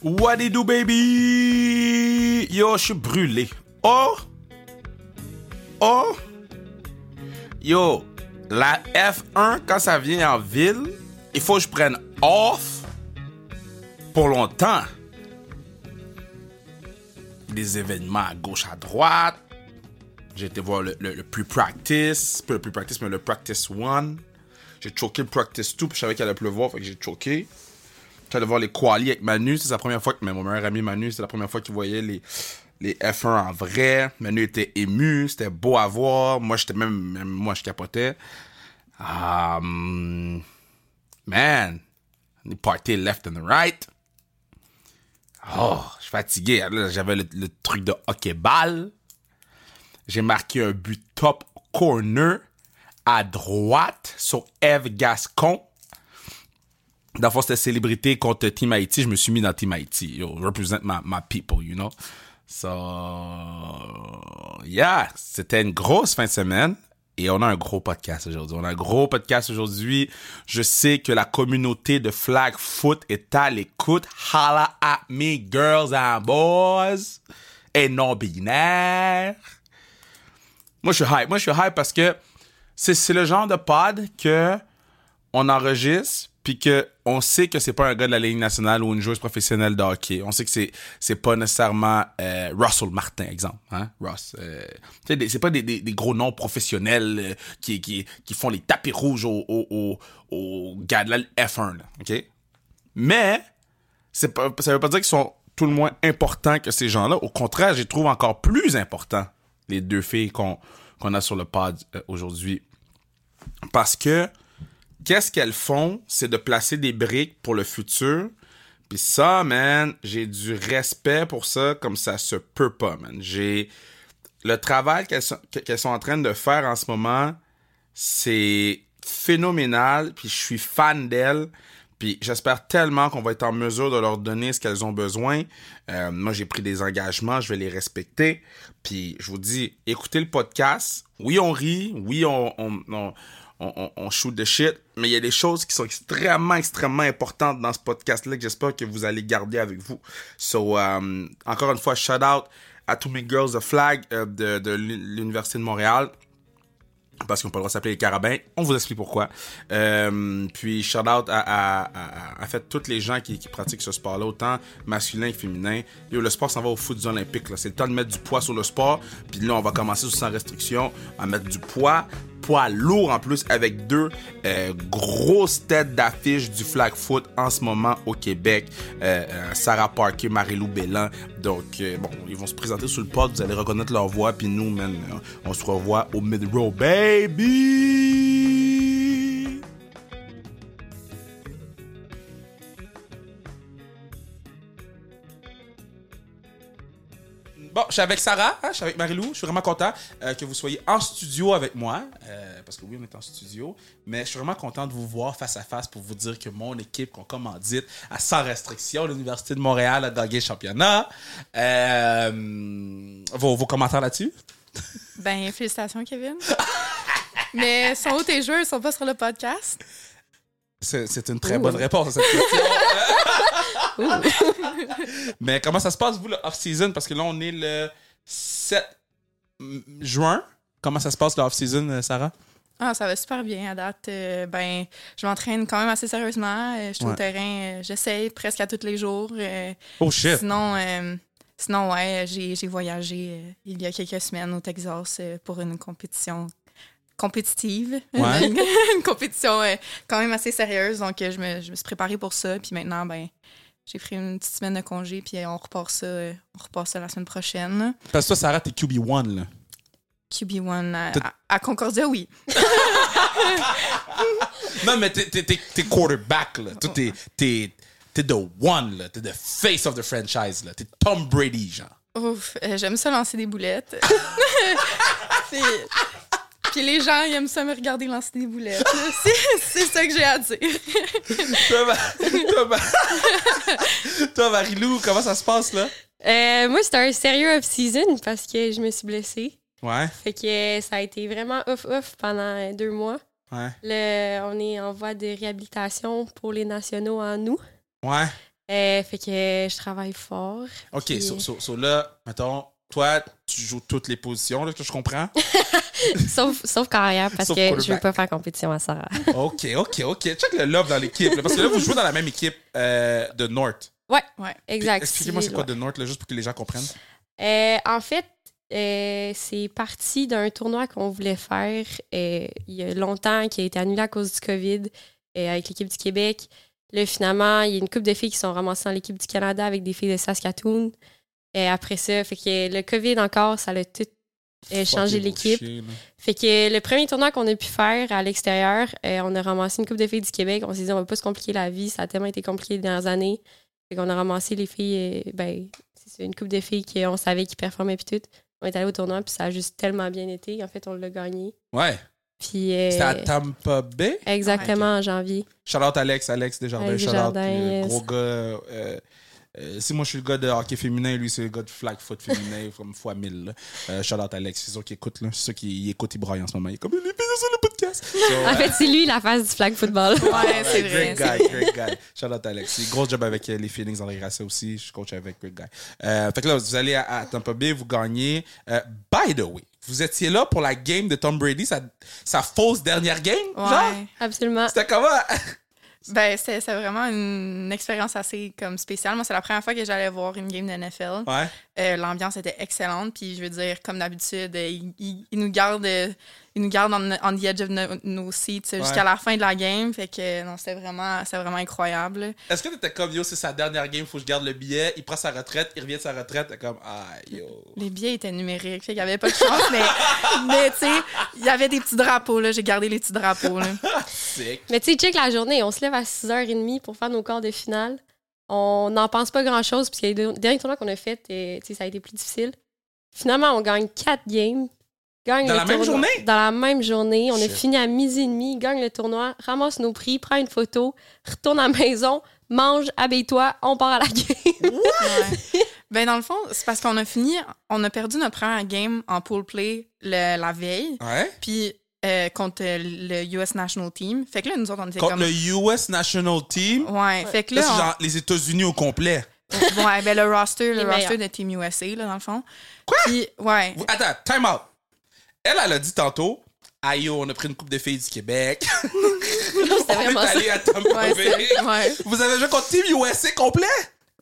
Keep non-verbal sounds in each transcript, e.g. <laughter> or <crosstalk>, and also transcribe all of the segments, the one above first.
What do you do, baby? Yo, je suis brûlé. Oh! Oh! Yo, la F1, quand ça vient en ville, il faut que je prenne off pour longtemps. Des événements à gauche, à droite. J'ai été voir le, le, le pre-practice, pas le pre-practice, mais le practice one. J'ai choqué le practice 2, puis je savais qu'il allait pleuvoir, fait que j'ai choqué. J'allais voir les quali avec Manu, c'est la première fois que mon meilleur ami Manu, c'est la première fois qu'il voyait les, les F1 en vrai. Manu était ému, c'était beau à voir. Moi, j'étais même, moi, je capotais. Um, man, les parties left and right. Oh, je suis fatigué. J'avais le, le truc de hockey-ball. J'ai marqué un but top corner à droite sur Eve Gascon. Dans c'était célébrité contre Team Haïti. Je me suis mis dans Team Haïti. Yo, represent my, my people, you know. So, yeah, c'était une grosse fin de semaine. Et on a un gros podcast aujourd'hui. On a un gros podcast aujourd'hui. Je sais que la communauté de Flag Foot est à l'écoute. Holla at me, girls and boys. Et non-binaires. Moi, je suis hype. Moi, je suis hype parce que c'est le genre de pod que on enregistre puis que on sait que c'est pas un gars de la Ligue nationale ou une joueuse professionnelle de hockey. On sait que c'est c'est pas nécessairement euh, Russell Martin, exemple, hein, Ross. Euh, c'est pas des, gros noms professionnels euh, qui, qui qui font les tapis rouges aux aux, aux gars de la F1 là, ok? Mais c'est pas ça veut pas dire qu'ils sont tout le moins importants que ces gens-là. Au contraire, je les trouve encore plus importants les deux filles qu'on qu'on a sur le pod aujourd'hui parce que qu'est-ce qu'elles font, c'est de placer des briques pour le futur. Puis ça, man, j'ai du respect pour ça comme ça se peut pas, man. J'ai le travail qu'elles sont, sont en train de faire en ce moment, c'est phénoménal. Puis je suis fan d'elles. Puis j'espère tellement qu'on va être en mesure de leur donner ce qu'elles ont besoin. Euh, moi, j'ai pris des engagements, je vais les respecter. Puis je vous dis, écoutez le podcast. Oui, on rit. Oui, on, on, on- shoot de shit. Mais il y a des choses qui sont extrêmement, extrêmement importantes dans ce podcast-là que j'espère que vous allez garder avec vous. So, euh, encore une fois, shout out à tous mes girls de flag euh, de, l'Université de Montréal parce qu'on peut le s'appeler les carabins. On vous explique pourquoi. Euh, puis shout out à, à, à, toutes les gens qui, pratiquent ce sport-là, autant masculin que féminin. Le sport s'en va au foot olympique. C'est le temps de mettre du poids sur le sport. Puis là, on va commencer sans restriction à mettre du poids. Poids lourd en plus avec deux euh, grosses têtes d'affiche du flag foot en ce moment au Québec. Euh, euh, Sarah Parker, Marie-Lou Bellan. Donc, bon, ils vont se présenter sur le pod. Vous allez reconnaître leur voix. Puis nous, man, on se revoit au mid-row, baby! Suis avec Sarah, hein, je suis avec Marilou. Je suis vraiment content euh, que vous soyez en studio avec moi. euh, parce que oui, on est en studio. Mais je suis vraiment content de vous voir face à face pour vous dire que mon équipe qu'on commandite à sans restriction, l'Université de Montréal a gagné le championnat. Euh, vos, vos commentaires là-dessus? <laughs> Ben, félicitations, Kevin. Mais sont où tes jeux? Ils sont pas sur le podcast? C'est une très bonne réponse à cette question. <laughs> <laughs> Mais comment ça se passe, vous, le off-season? Parce que là, on est le 7 juin. Comment ça se passe, le off-season, euh, Sarah? Ah, ça va super bien à date. Euh, ben, je m'entraîne quand même assez sérieusement. Euh, je suis Ouais. au terrain, euh, j'essaye presque à tous les jours. Oh shit! sinon, sinon, ouais, j'ai voyagé il y a quelques semaines au Texas pour une compétition compétitive. Ouais. <laughs> une compétition quand même assez sérieuse. Donc, je me, je me suis préparée pour ça. Puis maintenant, ben, j'ai pris une petite semaine de congé. Puis on repart ça, on repart ça la semaine prochaine. Parce que toi, Sarah, t'es QB1, là. QB1 à, T'as- à- à Concordia, oui. <laughs> Non, mais t'es, quarterback, là. T'es, t'es, t'es the one, là. T'es the face of the franchise, là. T'es Tom Brady, genre. Ouf, euh, j'aime ça lancer des boulettes. <laughs> <laughs> puis, les gens, ils aiment ça me regarder lancer des boulettes. <laughs> C'est, c'est ça que j'ai à dire. <laughs> toi, Ma- toi, Ma- <laughs> toi, Marilou, comment ça se passe, là? Euh, moi, c'était un sérieux off-season parce que je me suis blessée. Ouais, Fait que euh, ça a été vraiment off-off pendant euh, deux mois. ouais, Le, on est en voie de réhabilitation pour les nationaux en août. ouais. Euh, fait que je travaille fort. OK, Puis- so, so- so là, mettons, toi, tu joues toutes les positions, là, que je comprends. <laughs> sauf, sauf carrière, parce Sauf que je quarterback. veux pas faire compétition à Sarah. <laughs> OK, OK, OK. Check le love dans l'équipe. Parce que là, vous jouez dans la même équipe euh, de North. Ouais, Ouais. Exact. Expliquez-moi c'est quoi de North, là, juste pour que les gens comprennent. Euh, en fait, euh, c'est parti d'un tournoi qu'on voulait faire euh, il y a longtemps, qui a été annulé à cause du COVID euh, avec l'équipe du Québec. Là, finalement, il y a une couple de filles qui sont ramassées dans l'équipe du Canada avec des filles de Saskatoon. Et après ça, fait que le COVID encore, ça a tout euh, changé l'équipe. Fait que le premier tournoi qu'on a pu faire à l'extérieur, euh, on a ramassé une coupe de filles du Québec. On s'est dit, on va pas se compliquer la vie. Ça a tellement été compliqué les dernières années. Fait qu'on a ramassé les filles, euh, ben, c'est une coupe de filles qu'on savait qui performaient puis tout. On est allé au tournoi, puis ça a juste tellement bien été. En fait, on l'a gagné. Ouais. Puis. C'était à Tampa Bay? exactement, en janvier. Shout out Alex, Alex Desjardins, Alex shout out. Yes. Gros gars. Euh, si moi je suis le gars de hockey féminin, lui c'est le gars de flag foot féminin, <laughs> comme fois 1000. Là. Euh, shout out Alex, c'est sûr qu'il écoute, là. C'est sûr qu'il il écoute, il braille en ce moment. Il est comme, il est sur le podcast. So, <laughs> En fait, c'est lui la face du flag football. Ouais, c'est vrai. Great guy, great guy. Shout out Alex. Gros job avec euh, les Phoenix dans les aussi. Je coach avec great guy. Euh, fait que là, vous allez à, à Tampa Bay, vous gagnez. Euh, by the way, vous étiez là pour la game de Tom Brady, sa, sa fausse dernière game, genre? Ouais. Absolument. C'était comment? Ben, c'est c'est vraiment une expérience assez comme spéciale. Moi, c'est la première fois que j'allais voir une game de NFL. Ouais. Euh, L'ambiance était excellente. Puis, je veux dire, comme d'habitude, euh, ils il, il nous gardent euh, il nous garde on, on the edge of no- nos seats jusqu'à la fin de la game. Fait que, non, c'était vraiment, c'était vraiment incroyable. Est-ce que t'étais comme yo, c'est sa dernière game, faut que je garde le billet, il prend sa retraite, il revient de sa retraite, t'es comme ah yo. Les billets étaient numériques. Fait qu'il y avait pas de chance. mais, <laughs> mais tu sais, il y avait des petits drapeaux. là. J'ai gardé les petits drapeaux. Là. <laughs> Sick. Mais tu sais, check la journée. On se lève à 6h30 pour faire nos quarts de finale. On n'en pense pas grand-chose, puisque les deux- derniers tournois qu'on a fait, euh, tu sais, ça a été plus difficile. Finalement, on gagne 4 games. Gagne Dans le la même journée? Dans la même journée. On a fini à midi et demi, gagne le tournoi, ramasse nos prix, prend une photo, retourne à la maison, mange, habille-toi, on part à la game. <laughs> Ouais. Ben, dans le fond, c'est parce qu'on a fini, on a perdu notre première game en pool play le- la veille. Ouais. Puis, euh, contre le US National Team. Fait que là, nous autres, on était Contre comme. le US National Team, Ouais, fait que là, là. c'est on- genre les États-Unis au complet. Ouais, ben le roster, le Les roster meilleurs. de Team USA, là, dans le fond. Quoi? Puis, ouais. Attends, time out. Elle, elle a dit tantôt, aïe on a pris une coupe de filles du Québec. <laughs> on est allé à Tampa Ouais, Bay. c'est- ouais. Vous avez joué contre Team USA complet?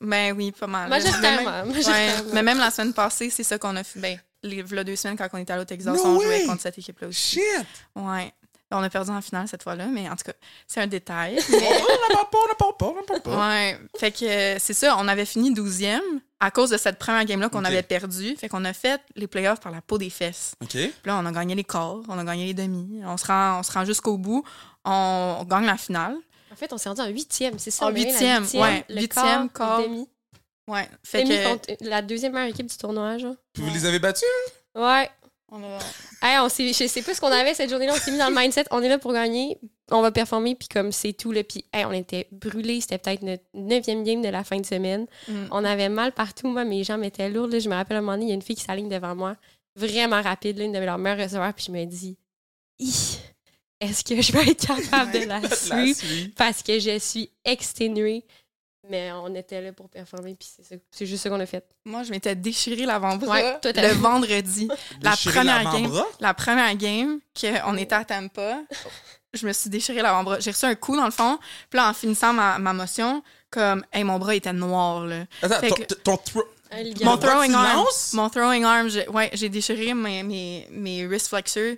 Ben oui, pas mal. Mais Majoritairement. Ouais, mais même la semaine passée, c'est ça qu'on a fait. Ben, les deux semaines, quand on était allé au Texas, No on way! jouait contre cette équipe-là aussi. Shit! Ouais. On a perdu en finale cette fois-là, mais en tout cas, c'est un détail. <laughs> On n'a pas, on n'a pas, on n'a pas, on n'a pas. Ouais. Fait que euh, c'est ça, on avait fini 12e à cause de cette première game-là qu'on avait perdu. Fait qu'on a fait les playoffs par la peau des fesses. OK. Puis là, on a gagné les quarts, on a gagné les demi. On se rend, on se rend jusqu'au bout. On, on gagne la finale. En fait, on s'est rendu en huitième, c'est ça? En huitième, ouais. Le Huitième, quart, demi. Ouais. Fait Demi que. contre la deuxième meilleure équipe du tournoi, genre. Puis vous les avez battus? Ouais. On a- Hey, on s'est, je sais pas ce qu'on avait cette journée-là. On s'est mis dans le mindset. On est là pour gagner. On va performer. Puis comme c'est tout. Là, puis hey, on était brûlés. C'était peut-être notre neuvième game de la fin de semaine. Mm. On avait mal partout. Moi, mes jambes étaient lourdes. là. Je me rappelle à un moment donné, il y a une fille qui s'aligne devant moi. Vraiment rapide. Là, une de leurs meilleurs receveurs. Puis je me dis, est-ce que je vais être capable de <laughs> la La suivre? Parce que je suis exténuée. Mais on était là pour performer. Puis c'est, ça- c'est juste ça qu'on a fait. Moi, je m'étais déchiré l'avant-bras Ouais, le vendredi. <laughs> La première l'avant-bras? La première game qu'on était à Tampa, je me suis déchiré l'avant-bras. J'ai reçu un coup dans le fond. Puis là, en finissant ma, ma motion, comme, hey, mon bras était noir, là. Attends, Fait ton, que- ligament. Mon throwing arm. Mon throwing arm, j'ai- ouais, j'ai déchiré mes, mes, mes wrist flexors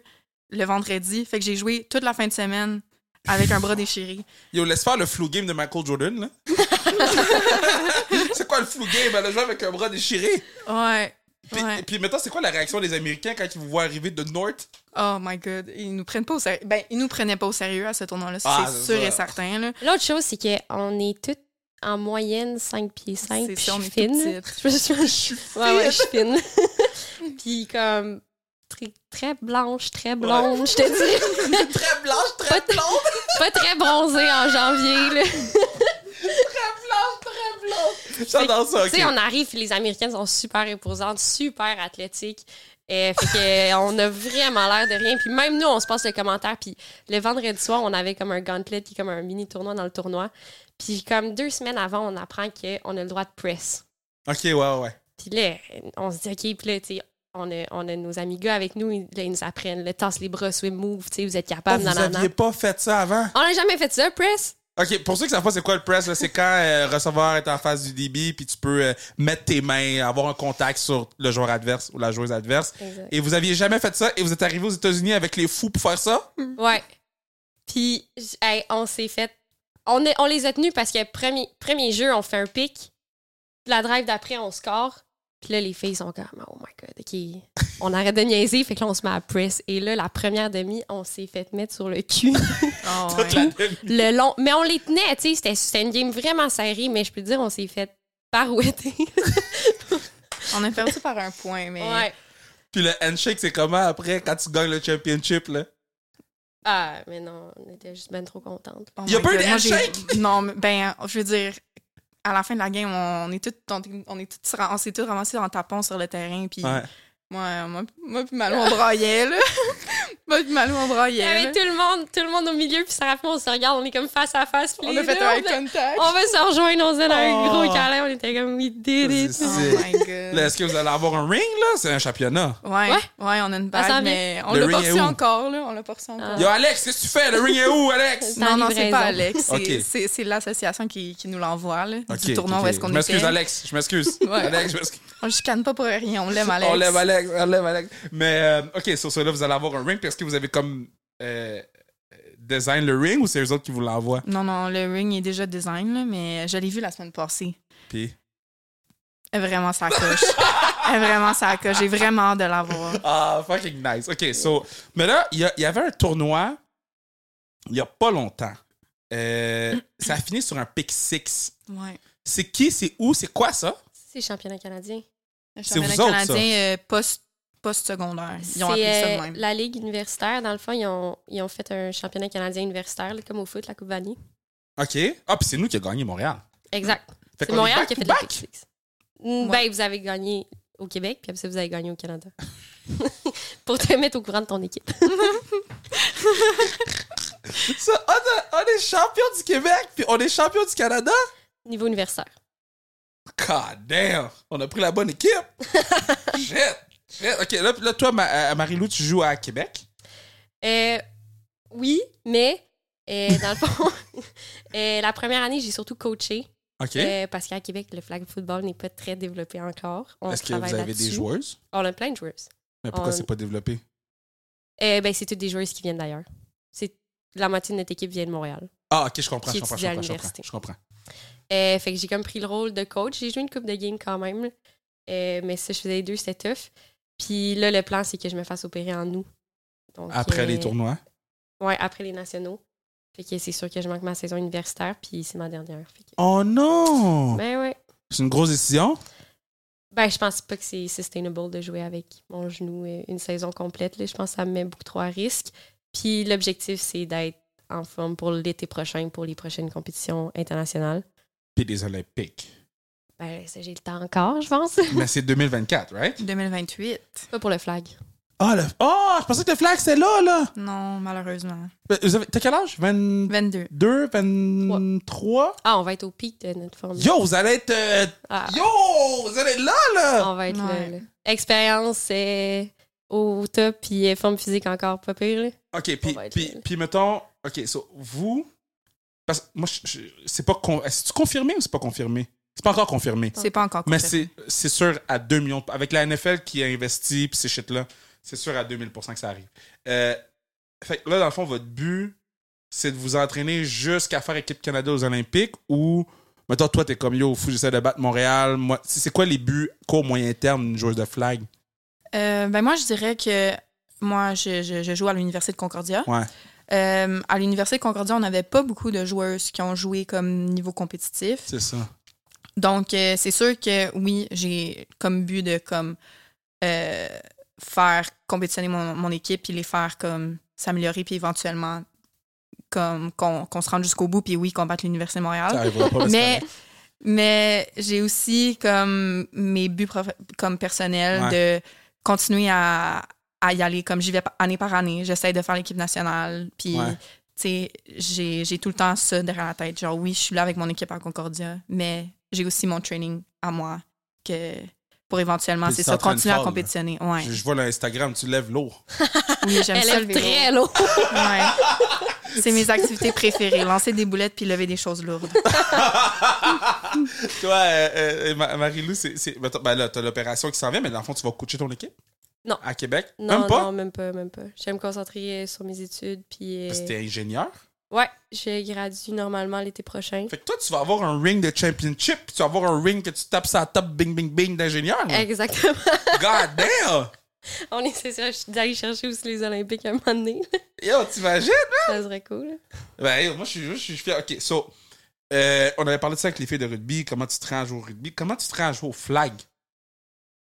le vendredi. Fait que j'ai joué toute la fin de semaine avec un bras déchiré. Yo, laisse faire le flu game de Michael Jordan, là. <laughs> <laughs> c'est quoi le flu game? Elle a joué avec un bras déchiré. Ouais. Puis, Ouais. puis maintenant, c'est quoi la réaction des Américains quand ils vous voient arriver de North? Oh my god. Ils nous prennent pas au sérieux. Ben, ils nous prenaient pas au sérieux à ce tournoi-là. ça, Ah, c'est sûr ça. et certain, là. L'autre chose, c'est qu'on est toutes en moyenne 5 pieds 5. C'est puis ça, je suis fine. Je suis- <laughs> ouais, ouais, je suis fine. <laughs> puis comme très, très blanche, très blonde, je te dis. très blanche, très Pas- blonde, Pas très bronzée en janvier. là. très blanche, très blonde. J'adore ça, Tu sais, on arrive, les Américaines sont super imposantes, super athlétiques. Et fait que, on a vraiment l'air de rien. Puis même nous, on se passe le commentaire. Puis le vendredi soir, on avait comme un gauntlet, puis comme un mini tournoi dans le tournoi. Puis comme deux semaines avant, on apprend qu'on a le droit de press. OK, ouais, ouais. Puis là, on se dit, OK, puis là, tu sais, on a, on a nos amis gars avec nous, ils, là, ils nous apprennent le tasse les bras, swim move, tu sais, vous êtes Oh, capables, vous nanana. aviez pas fait ça avant? On n'a jamais fait ça, press. OK, pour ceux qui savent pas c'est quoi le press, c'est quand euh, receveur est en face du débit, puis tu peux euh, mettre tes mains, avoir un contact sur le joueur adverse ou la joueuse adverse. Exact. Et vous aviez jamais fait ça et vous êtes arrivé aux États-Unis avec les fous pour faire ça? Ouais. Puis, hey, on s'est fait. On, est- on les a tenus parce que premier, premier jeu, on fait un pic. La drive d'après, on score. Puis là, les filles sont comme, oh my god, OK. On arrête de niaiser, fait que là, on se met à press. Et là, la première demi, on s'est fait mettre sur le cul. Oh, <laughs> ouais. le long. Mais on les tenait, tu sais. C'était- une game vraiment serrée, mais je peux te dire, on s'est fait parouetter. <laughs> On a perdu par un point, mais. ouais. Puis le handshake, c'est comment après quand tu gagnes le championship, là? Ah, mais non, on était juste ben trop contentes. Oh Y a pas eu de handshake? Non, mais ben, je veux dire, à la fin de la game, on est tous, on, on est tous, on s'est tous ramassés en tapant sur le terrain, puis Ouais. moi, moi, moi puis Malou, on braillait, là. <laughs> moi puis Malou, on Il y braillait, avait là. tout le monde, tout le monde au milieu, puis Sarah, puis on se regarde, on est comme face à face. puis On les a fait deux, un eye contact. On va se rejoindre, on se donne un Oh. gros câlin, on était comme we did it. C'est- Oh my Là, god. Est-ce que vous allez avoir un ring, là? C'est un championnat. Ouais, Ouais. ouais, on a une vient. mais on Le l'a ring pas est reçu où? encore, là. On l'a pas reçu encore. Ah. Yo, Alex, qu'est-ce que tu fais? Le ring est où, Alex? Non, non, c'est pas Alex. C'est Ok. c'est- l'association qui, qui nous l'envoie, là, Ok, du tournoi ok. où est-ce qu'on Je m'excuse. Alex. Je m'excuse. <laughs> Ouais. Alex, je m'excuse. On le chicane pas pour rien, on l'aime, Alex. On lève Alex, on lève Alex. Mais, euh, OK, sur cela, vous allez avoir un ring. Puis est-ce que vous avez comme euh, design le ring ou c'est eux autres qui vous l'envoient? Non, non, le ring est déjà design, là, mais je l'ai vu la semaine passée. Puis... Elle est Vraiment, ça coche. Elle est Vraiment, ça coche. J'ai vraiment hâte de l'avoir. Ah, fucking nice. OK, so... Mais là, il y, avait un tournoi il y a pas longtemps. Euh, ça a fini sur un pick six. Ouais. C'est qui, c'est où, c'est quoi ça? C'est championnat canadien. Le C'est championnat vous autres, canadien euh, post, post-secondaire. Ils ont C'est appelé ça euh, de même. la ligue universitaire. Dans le fond, ils ont, ils ont fait un championnat canadien universitaire, là, comme au foot, la Coupe Vanier. OK. Ah, puis c'est nous qui avons gagné Montréal. Exact. C'est Montréal qui a fait? Pick Six. Mm, Ouais. Ben, vous avez gagné au Québec, puis après ça, vous avez gagné au Canada. <laughs> Pour te mettre au courant de ton équipe. <laughs> Ça, on, a- on est champion du Québec, puis on est champion du Canada? Niveau universitaire. God damn! On a pris la bonne équipe! <laughs> Shit! Shit! OK, là, là toi, Ma- euh, Marie-Lou, tu joues à Québec? Euh, oui, mais euh, dans le fond, <laughs> euh, la première année, j'ai surtout coaché. OK. euh, parce qu'à Québec, le flag football n'est pas très développé encore. On Est-ce que vous travaille avez des joueuses? On a plein de joueuses. Mais pourquoi On- c'est pas développé? Ben, c'est toutes des joueuses qui viennent d'ailleurs. C'est la moitié de notre équipe vient de Montréal. Ah, OK, je comprends, je comprends, je comprends, je comprends, je comprends. Euh, fait que j'ai comme pris le rôle de coach. J'ai joué une coupe de game quand même. Euh, mais ça, je faisais les deux, c'était tough. Puis là, le plan, c'est que je me fasse opérer en août. Donc, Après euh, les tournois? Ouais, après les nationaux. Fait que c'est sûr que je manque ma saison universitaire, puis c'est ma dernière. Fait que- Oh non! Ben ouais. C'est une grosse décision? Ben, je pense pas que c'est sustainable de jouer avec mon genou euh, une saison complète. là. Je pense que ça me met beaucoup trop à risque. Puis l'objectif, c'est d'être en forme pour l'été prochain, pour les prochaines compétitions internationales. Puis des Olympiques. Ben, ça, j'ai le temps encore, je pense. Mais c'est 2024, right? 2028. pas pour le flag. Ah, le... oh, je pensais que le flag, c'était là, là! Non, malheureusement. Ben, vous avez- T'as quel âge? 22, 22. 23? Ah, on va être au pic de notre forme. Yo, vous allez être... euh, Ah, Yo, vous allez être là, là! on va être Ouais. là, là. Expérience euh, au top, puis euh, forme physique encore pas pire. là. OK, puis, puis, là. puis mettons... OK, so, vous... Parce que moi, je- je- c'est pas... con- Est-ce confirmé ou c'est pas confirmé? C'est pas encore confirmé. C'est pas encore Mais confirmé. c'est c'est sûr à 2 millions. Avec la NFL qui a investi puis ces shit-là, c'est sûr à 2000% que ça arrive. Euh, fait que là, dans le fond, votre but, c'est de vous entraîner jusqu'à faire équipe Canada aux Olympiques ou, mettons, toi, t'es comme yo, fou, j'essaie de battre Montréal. Moi, c'est c'est quoi les buts court, moyen terme d'une joueuse de flag? Euh, ben moi, je dirais que moi, je, je- je joue à l'Université de Concordia. Ouais. Euh, à l'Université de Concordia, on n'avait pas beaucoup de joueuses qui ont joué comme niveau compétitif. C'est ça. Donc, euh, c'est sûr que oui, j'ai comme but de comme euh, faire compétitionner mon, mon équipe puis les faire comme s'améliorer puis éventuellement comme qu'on qu'on se rende jusqu'au bout puis oui, combattre l'Université de Montréal. pas. Mais, mais j'ai aussi comme mes buts comme personnels Ouais. continuer à, à y aller comme j'y vais année par année. J'essaie de faire l'équipe nationale. Puis, Ouais. tu sais, j'ai j'ai tout le temps ça derrière la tête. Genre, oui, je suis là avec mon équipe à Concordia, mais j'ai aussi mon training à moi que pour éventuellement, c'est ça, continuer à compétitionner. Ouais. Je, je vois l'Instagram, tu lèves lourd. <laughs> Oui, j'aime Elle ça vélo. très lourd. Ouais. <laughs> C'est mes activités préférées, lancer des boulettes puis lever des choses lourdes. <laughs> Toi, euh, euh, Ma- Marie-Lou, c'est. ben, t'as- ben là, t'as l'opération qui s'en vient, mais dans le fond, tu vas coacher ton équipe? Non. À Québec? Non, même pas? non, même pas, même pas. Je vais me concentrer euh, sur mes études. Puis, euh, Parce que t'es ingénieur? Ouais, je gradue normalement l'été prochain. Fait que toi, tu vas avoir un ring de championship, tu vas avoir un ring que tu tapes sa top bing bing bing d'ingénieur. Exactement. God damn! <laughs> On essaie ça, d'aller chercher aussi les Olympiques à un moment donné. Yo, t'imagines? Ça serait cool. Ben, yo, moi, je suis, je suis fier. OK, so, euh, on avait parlé de ça avec les filles de rugby, comment tu te rends à jouer au rugby? Comment tu te rends à jouer au flag?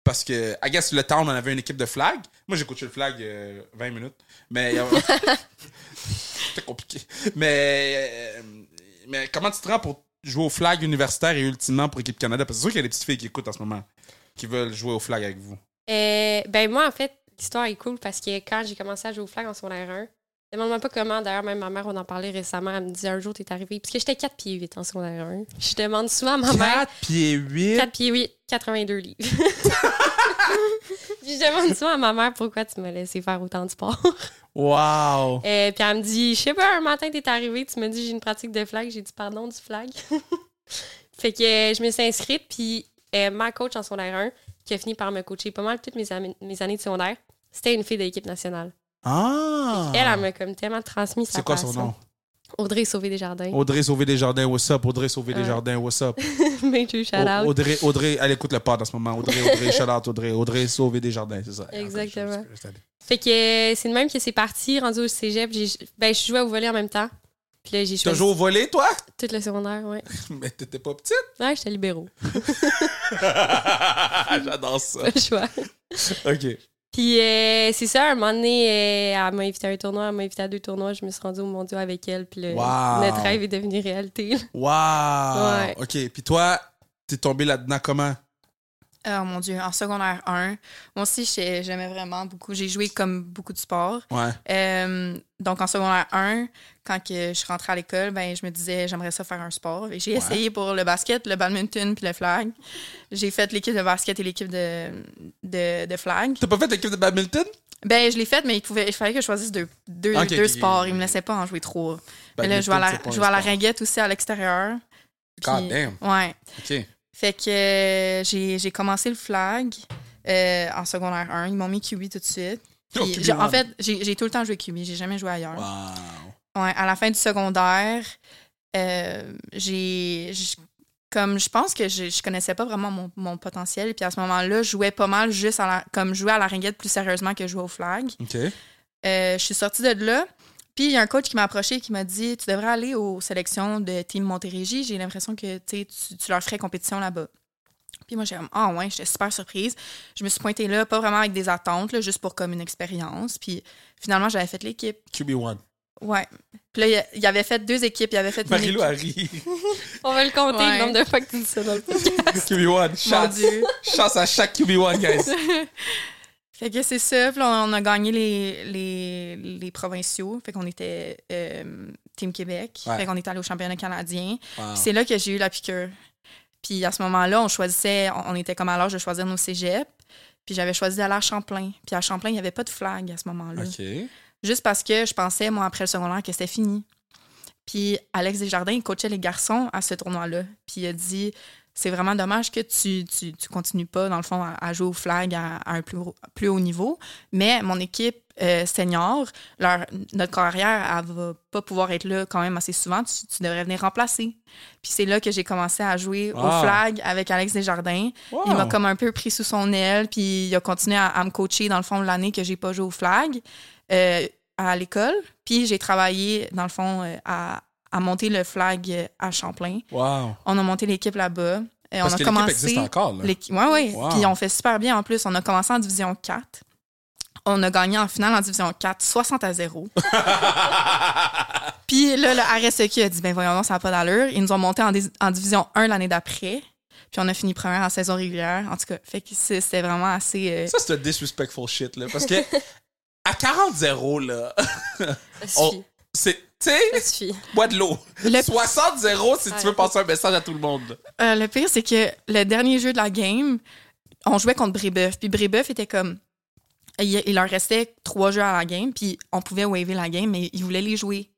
Parce que, I guess, le town, on avait une équipe de flag. Moi, j'ai coaché le flag euh, 20 minutes. Mais. <laughs> <laughs> C'était compliqué. Mais. euh, mais comment tu te rends pour jouer au flag universitaire et ultimement pour Équipe Canada? Parce que c'est sûr qu'il y a des petites filles qui écoutent en ce moment, qui veulent jouer au flag avec vous. Euh, ben moi, en fait, l'histoire est cool parce que quand j'ai commencé à jouer au flag en secondaire 1, demande-moi pas comment, d'ailleurs, même ma mère, on en parlait récemment, elle me disait un jour, t'es arrivé, parce que j'étais 4 pieds 8 en secondaire 1. Je demande souvent à ma mère, 4 pieds 8. 4 pieds 8, 82 livres. <laughs> Puis je demande souvent à ma mère pourquoi tu m'as laissé faire autant de sport? <laughs> Wow! Euh, puis elle me dit, je sais pas, un matin, t'es arrivé, tu me dis, j'ai une pratique de flag. J'ai dit, pardon, du flag. <laughs> fait que euh, je me suis inscrite, puis euh, ma coach en secondaire 1, qui a fini par me coacher pas mal toutes mes, années de secondaire, c'était une fille de l'équipe nationale. Ah! Elle, elle m'a comme tellement transmis sa C'est quoi son nom? Audrey Sauvé Desjardins. Audrey Sauvé Desjardins, what's up? Audrey Sauvé. Desjardins, what's up? <laughs> Major shout out. Audrey, Audrey, elle écoute le pod en ce moment. Audrey, Audrey, shout out, Audrey. Audrey Sauvé Desjardins, c'est ça. Exactement. Fait que euh, c'est de même que c'est parti, rendu au cégep. Ben, je jouais au volet en même temps. Puis là, j'ai Tu as choisi joué au volet, toi? tout le secondaire, ouais. <laughs> Mais t'étais pas petite? Ouais, j'étais libéraux. <laughs> J'adore ça. Pas le choix. OK. Puis euh, c'est ça, un moment donné, euh, elle m'a invité à un tournoi, elle m'a invité à deux tournois, je me suis rendue au mondial avec elle, puis le- Wow. notre rêve est devenu réalité. Wow! Ouais. OK. Puis toi, t'es tombé là-dedans comment? Oh mon Dieu, en secondaire 1, moi aussi, j'ai- j'aimais vraiment beaucoup. J'ai joué comme beaucoup de sports. Ouais. Euh, donc, en secondaire 1, quand que je suis rentrée à l'école, ben, je me disais, j'aimerais ça faire un sport. Et J'ai Ouais. essayé pour le basket, le badminton puis le flag. J'ai fait l'équipe de basket et l'équipe de, de, de flag. T'as pas fait l'équipe de badminton? Ben, je l'ai faite, mais il, pouvait, il fallait que je choisisse deux, deux, deux sports. Il me laissait pas en jouer trop. Mais là, je jouais à Badminton, la, je à la ringuette aussi à l'extérieur. God damn. Ouais. OK. Fait que euh, j'ai j'ai commencé le flag euh, en secondaire 1. Ils m'ont mis QB tout de suite. Oh, j'ai- en QB1. fait, j'ai j'ai tout le temps joué QB. J'ai jamais joué ailleurs. Wow. Ouais, à la fin du secondaire, euh, j'ai. Comme je pense que je, je connaissais pas vraiment mon, mon potentiel. Puis à ce moment-là, je jouais pas mal juste à la, comme jouer à la ringuette plus sérieusement que jouer au flag. Je suis sortie de là. Puis il y a un coach qui m'a approché et qui m'a dit Tu devrais aller aux sélections de Team Montérégie. J'ai l'impression que tu, tu leur ferais compétition là-bas. Puis moi, j'ai comme Ah ouais, j'étais super surprise. Je me suis pointée là, pas vraiment avec des attentes, là, juste pour comme une expérience. Puis finalement, j'avais fait l'équipe. QB1. Ouais. Puis là, il y avait fait deux équipes. Il avait fait une Marie-Lou ri. On va le compter Ouais. le nombre de fois que tu dis ça dans le <laughs> podcast. QB1. Mon Chasse. Dieu. Chasse à chaque QB1, guys. <laughs> Fait que c'est ça. Puis là, on a gagné les, les, les provinciaux. Fait qu'on était euh, Team Québec. Ouais. Fait qu'on était allé au championnat canadien. Wow. Puis c'est là que j'ai eu la piqûre. Puis à ce moment-là, on choisissait, on était comme à l'âge de choisir nos cégeps. Puis j'avais choisi d'aller à Champlain. Puis à Champlain, il n'y avait pas de flag à ce moment-là. Juste parce que je pensais, moi, après le secondaire, que c'était fini. Puis Alex Desjardins, il coachait les garçons à ce tournoi-là. Puis il a dit c'est vraiment dommage que tu, tu, tu continues pas, dans le fond, à, à jouer au flag à, à un plus, haut- plus haut niveau. Mais mon équipe euh, senior, leur, notre carrière, elle va pas pouvoir être là quand même assez souvent. Tu, tu devrais venir remplacer. Puis c'est là que j'ai commencé à jouer Wow. au flag avec Alex Desjardins. Wow. Il m'a comme un peu pris sous son aile, puis il a continué à, à me coacher dans le fond de l'année que j'ai pas joué au flag euh, à l'école. Puis j'ai travaillé dans le fond euh, à, à monter le flag à Champlain. Wow. On a monté l'équipe là-bas. Et Parce on a que commencé. existe encore, Ouais, ouais. Wow. Puis on fait super bien en plus. On a commencé en division 4. On a gagné en finale en division 4, 60 à 0. <laughs> Puis là, le RSEQ a dit ben voyons, donc, ça n'a pas d'allure. Ils nous ont monté en, division 1 l'année d'après. Puis on a fini première en saison régulière. En tout cas, fait que c'est- c'était vraiment assez. euh, Ça, c'est un disrespectful shit, là. Parce que à 40-0, là, <laughs> on- c'est. Sais, suffit. bois de l'eau. Le- 60-0 si tu veux passer un message à tout le monde. Euh, le pire, c'est que le dernier jeu de la game, on jouait contre Brébeuf. Puis Brébeuf était comme. Il, il leur restait trois jeux à la game, puis on pouvait waver la game, mais ils voulaient les jouer.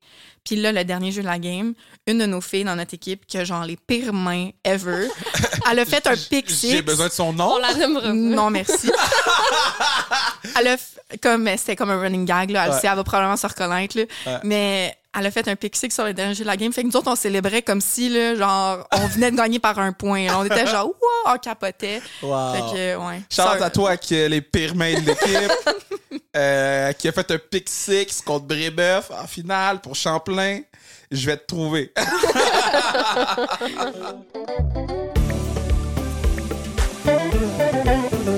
Puis là, le dernier jeu de la game, une de nos filles dans notre équipe, qui a genre les pires mains ever, <laughs> elle a fait un pick six. J'ai besoin de son nom. On la nommera. Non, merci. <laughs> elle a f- comme c'était comme un running gag là, elle Ouais. sait, elle va probablement se reconnaître là. Ouais. mais elle a fait un pick six sur le dernier jeu de la game. Fait que nous autres on célébrait comme si là, genre on venait de gagner par un point. là. On était <laughs> genre wow, on capotait. Wow. Fait que ouais. Ça- à toi qui a les pires mains de l'équipe, <laughs> euh, qui a fait un pick six contre Brébeuf en finale pour Champlain. Je vais te trouver. <laughs>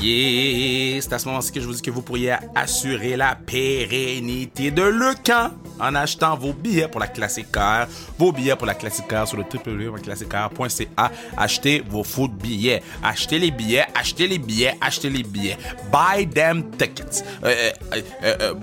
C'est à ce moment-ci que je vous dis que vous pourriez assurer la pérennité de Le Camp en achetant vos billets pour la Classique Car, vos billets pour la Classique Car sur le www.classiquecar.ca. Achetez vos foot billets, achetez les billets, achetez les billets, achetez les billets. Buy them tickets. Euh, euh, euh, euh,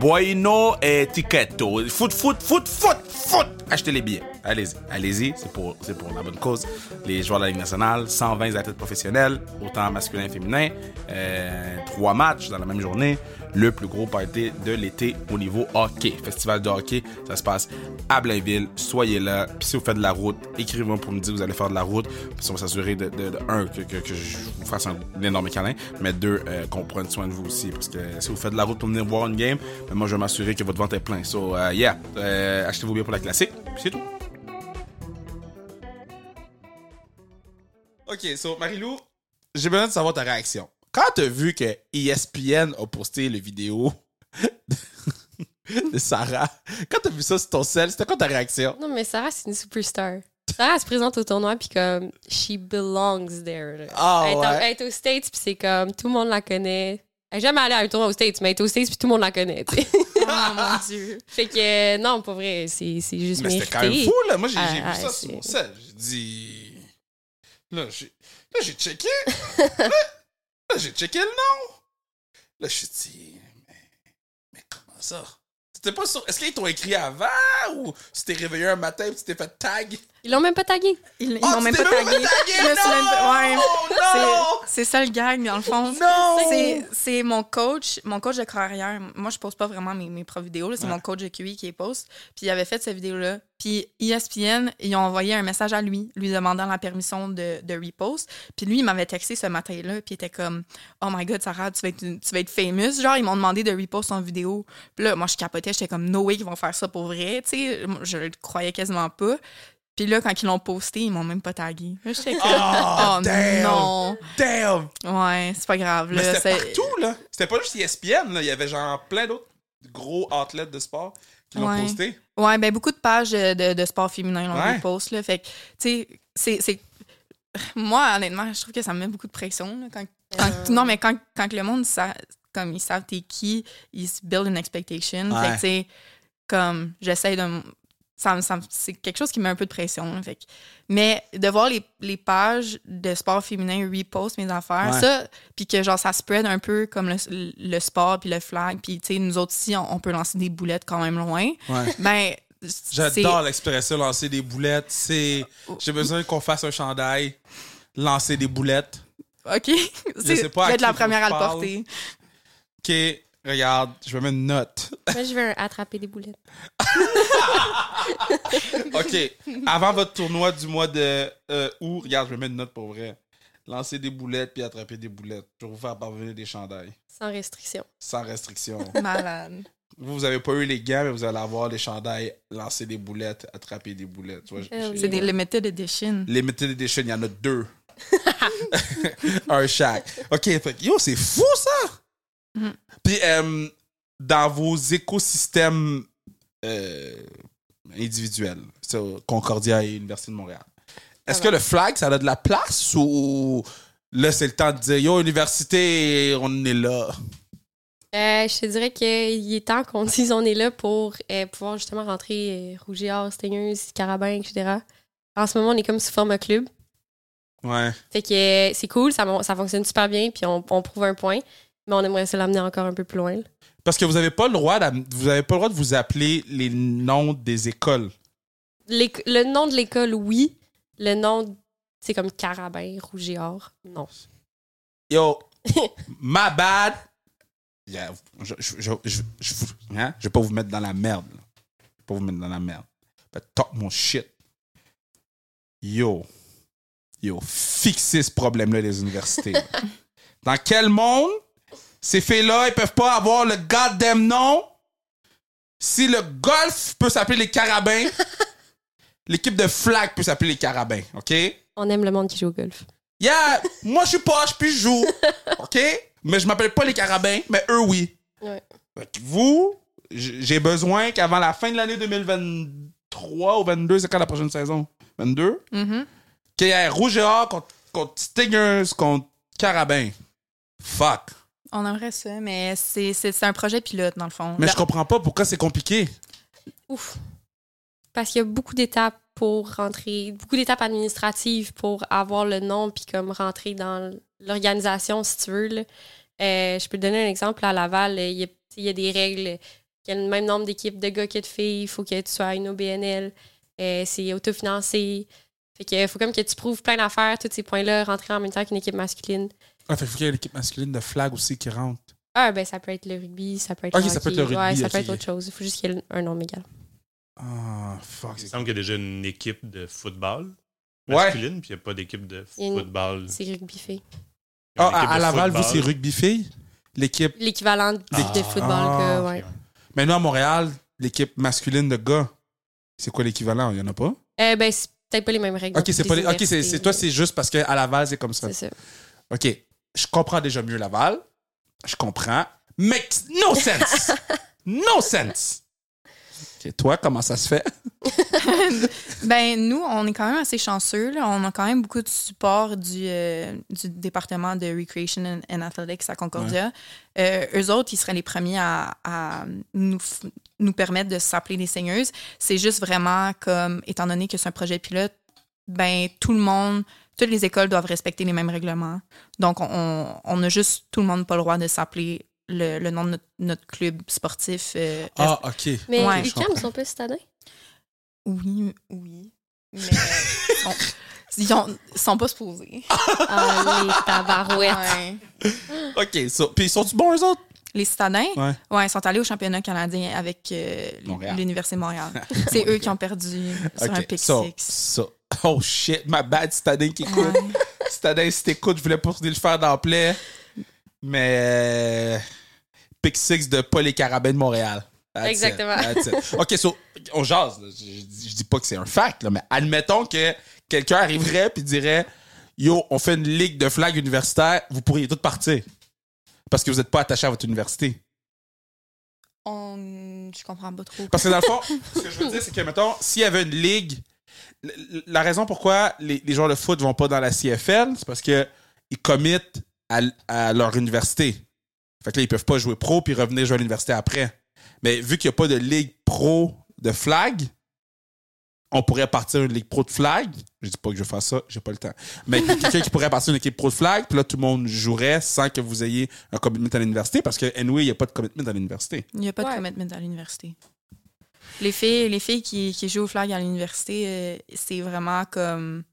Bueno et Ticketo. Foot, foot, foot, foot, foot. Achetez les billets. Allez-y. Allez-y. C'est pour, c'est pour la bonne cause. Les joueurs de la Ligue nationale, 120 athlètes professionnels, autant masculin et féminin. Euh, trois matchs dans la même journée. Le plus gros party de l'été au niveau hockey. Festival de hockey, ça se passe à Blainville. Soyez là. Puis si vous faites de la route, écrivez-moi pour me dire que vous allez faire de la route. Puis on va s'assurer de, de, un, que, que, je vous fasse un, énorme câlin, mais deux, euh, qu'on prenne soin de vous aussi. Parce que si vous faites de la route pour venir voir une game, ben moi je vais m'assurer que votre vente est plein. So, uh, yeah, euh, achetez vos billets pour la classique. C'est tout. Ok, so Marilou, j'ai besoin de savoir ta réaction. Quand t'as vu que ESPN a posté le vidéo <laughs> de Sarah, quand t'as vu ça sur ton sel, c'était quoi ta réaction? Non, mais Sarah, c'est une superstar. Sarah, elle se présente au tournoi, puis comme, she belongs there. Ah, elle, est en- ouais. elle est aux States, puis c'est comme, tout le monde la connaît. Elle est jamais allée à un tournoi aux States, mais elle est aux States, puis tout le monde la connaît. tu sais. Oh <laughs> mon dieu. fait que, euh, non, pas vrai, c'est c'est juste Mais c'était quand même fou, là. Moi, j'ai Ah, vu ah, ça c'est- sur mon sel. J'ai dit. Là, j'ai là, j'ai checké. là, <laughs> là, j'ai checké le nom. Là, je suis dit. Mais, mais comment ça? C'était pas sur. Est-ce qu'ils t'ont écrit avant ou tu t'es réveillé un matin et tu t'es fait tag? Ils l'ont même pas tagué. Ils, m'ont tu même pas tagué. Ouais. Non! C'est- ça le gag, dans le fond. Non! C'est- C'est mon coach, mon coach de carrière. Moi, je poste pas vraiment mes, mes propres vidéos. C'est Ouais. mon coach de QI qui les poste. Puis il avait fait cette vidéo-là. Puis ESPN, ils ont envoyé un message à lui, lui demandant la permission de, de repost. Puis lui, il m'avait texté ce matin-là. Puis il était comme Oh my god, Sarah, tu vas être, tu vas être famous. Genre, ils m'ont demandé de repost son vidéo. Puis là, moi, je capotais. J'étais comme No way qu'ils vont faire ça pour vrai. Tu sais, je le croyais quasiment pas. Puis là, quand ils l'ont posté, ils m'ont même pas tagué. Là, J'étais comme Oh, Oh, damn. non. Damn! Ouais, c'est pas grave. Mais c'était partout, là. C'était pas juste ESPN, là. Il y avait genre plein d'autres gros athlètes de sport qui l'ont Ouais. posté. Ouais, ben beaucoup de pages de, de, sport féminin l'ont Ouais. repost, là. Fait que, tu sais, c'est- c'est. <laughs> Moi, honnêtement, je trouve que ça me met beaucoup de pression. là, quand, quand- Euh. Non, mais quand, quand le monde, sa- comme ils savent t'es qui, ils se build an expectation. Fait que, tu sais, comme, j'essaie de. Ça, ça c'est quelque chose qui met un peu de pression. là, fait que- mais de voir les, les pages de sport féminin repost mes affaires, Ouais. ça, puis que genre ça spread un peu comme le, le sport puis le flag, puis tu sais, nous autres ici, on, on peut lancer des boulettes quand même loin. Ouais. Ben, c'est- J'adore l'expression lancer des boulettes. C'est. J'ai besoin qu'on fasse un chandail. Lancer des boulettes. OK. Être qui la première que à le porter. OK, regarde, je vais mettre une note. Moi, je vais attraper des boulettes. <laughs> OK, avant votre tournoi du mois de euh, août, regarde, je vais mettre une note pour vrai. Lancer des boulettes puis attraper des boulettes. Je vais vous faire parvenir des chandails. Sans restriction. Sans restriction. <laughs> Malade. vous, vous avez pas eu les gants, mais vous allez avoir les chandails, lancer des boulettes, attraper des boulettes. Tu vois, Hell j'ai- C'est des limited edition. Limited Edition, il y en a deux. <laughs> un chaque. OK, fait yo, c'est fou ça! Mhm. Puis, euh, dans vos écosystèmes euh, individuels, Concordia et Université de Montréal, est-ce que le flag, ça a de la place ou là, c'est le temps de dire, yo, université, on est là? Euh, je te dirais qu'il est temps qu'on <laughs> dise on est là pour euh, pouvoir justement rentrer euh, Rougiard, Stingers, Carabin, etc. En ce moment, on est comme sous format club. Ouais. Fait que c'est cool, ça, ça fonctionne super bien, puis on, on prouve un point. Mais on aimerait se l'amener encore un peu plus loin. là. Parce que vous avez pas le droit d'am- vous avez pas le droit de vous appeler les noms des écoles. L'éc- Le nom de l'école, oui. Le nom, c'est comme Carabin, Rouge et Or. Non. Yo, <laughs> my bad. Yeah, je, je, je, je, je, hein? je vais pas vous mettre dans la merde. là. Je vais pas vous mettre dans la merde. But talk mon shit. Yo. Yo, fixez ce problème-là des universités. là. <laughs> Dans quel monde ces filles-là, ils peuvent pas avoir le goddamn nom? Si le golf peut s'appeler les carabins, <laughs> l'équipe de flag peut s'appeler les carabins, OK? On aime le monde qui joue au golf. Yeah, <laughs> moi je suis poche puis je joue. OK? Mais je m'appelle pas les carabins, mais eux oui. Ouais. Fait que vous, j'ai besoin qu'avant la fin de l'année 2023 ou 22, c'est quand la prochaine saison? 22? Mhm. Qu'il y ait Rouge et Or contre, contre Stingers, contre Carabin. Fuck. On aimerait ça, mais c'est un projet pilote, dans le fond. Mais Là- je comprends pas pourquoi c'est compliqué. Ouf. Parce qu'il y a beaucoup d'étapes pour rentrer, beaucoup d'étapes administratives pour avoir le nom puis comme rentrer dans l'organisation, si tu veux. là. Euh, je peux te donner un exemple. À Laval, il y a, il y a des règles. Il y a le même nombre d'équipes de gars que de filles. Il faut que tu sois une OBNL. Euh, c'est autofinancé. Fait que faut comme que tu prouves plein d'affaires, tous ces points-là, rentrer en même temps qu'une équipe masculine. Ah, fait qu'il faut qu'il y ait l'équipe masculine de flag aussi qui rentre. Ah, ben ça peut être le rugby, ça peut être Ok, le ça peut être hockey. le rugby, Ouais, ça ok, peut être autre chose. Il faut juste qu'il y ait un nom égal. Ah, fuck. Il c'est- semble qu'il y a déjà une équipe de football Ouais. masculine, puis il n'y a pas d'équipe de Il y a une- football. C'est rugby fait. A Ah, à, à Laval, vous, football. c'est rugby filles? L'équipe. L'équivalent de, Ah. de football Ah, que, ouais. Mais nous, à Montréal, l'équipe masculine de gars, c'est quoi l'équivalent? Il y en a pas? Eh ben, c'est peut-être pas les mêmes règles. Ok, c'est pas les ok, c'est, toi, c'est juste parce qu'à Laval, c'est comme ça. C'est ça. Ok, je comprends déjà mieux Laval. Je comprends. Makes no sense! <laughs> no sense! Ok, toi, comment ça se fait? <laughs> Ben, nous, on est quand même assez chanceux. là. On a quand même beaucoup de support du, euh, du département de Recreation and, and Athletics à Concordia. Euh, eux autres, ils seraient les premiers à, à nous, nous permettre de s'appeler des seigneuses. C'est juste vraiment comme, étant donné que c'est un projet pilote, ben, tout le monde, toutes les écoles doivent respecter les mêmes règlements. Donc, on, on a juste tout le monde pas le droit de s'appeler le, le nom de notre, notre club sportif. euh, Ah, ok. Mais Ouais, les comprends. sont pas citadins? Oui, oui. Mais on- ils ont- sont pas supposés. Ah, les <laughs> tabarouettes. Ouais. Ok, so, puis sont-tu bons, eux autres? Les citadins, Ouais. ouais, ils sont allés au championnat canadien avec euh, l'Université de Montréal. <laughs> C'est eux qui ont perdu sur un pick so, six. so- <laughs> Oh shit, ma bad, Citadin qui écoute. Ouais. Citadin, si t'écoutes, je voulais pas le faire d'emploi. Mais. euh, Pick 6 de Paul et Carabin de Montréal. That's. Exactement. It. <laughs> Ok, so, on jase. là. Je, je- je dis pas que c'est un fact, là, mais admettons que quelqu'un arriverait puis dirait Yo, on fait une ligue de flag universitaire, vous pourriez tous partir. Parce que vous n'êtes pas attaché à votre université. On... Je comprends pas trop. Parce que dans le fond, <laughs> ce que je veux dire, c'est que, mettons, s'il y avait une ligue, la raison pourquoi les, les joueurs de foot vont pas dans la CFL, c'est parce que ils committent à, leur université. Fait que là, ils peuvent pas jouer pro puis revenir jouer à l'université après. Mais vu qu'il n'y a pas de ligue pro de flag, on pourrait partir une ligue pro de flag. Je dis pas que je vais faire ça, j'ai pas le temps. Mais quelqu'un qui pourrait partir une équipe pro de flag, puis là, tout le monde jouerait sans que vous ayez un commitment à l'université, parce que, anyway, il n'y a pas de commitment à l'université. Il n'y a pas de Ouais. commitment à l'université. Les filles, les filles qui, qui jouent au flag à l'université, euh, c'est vraiment comme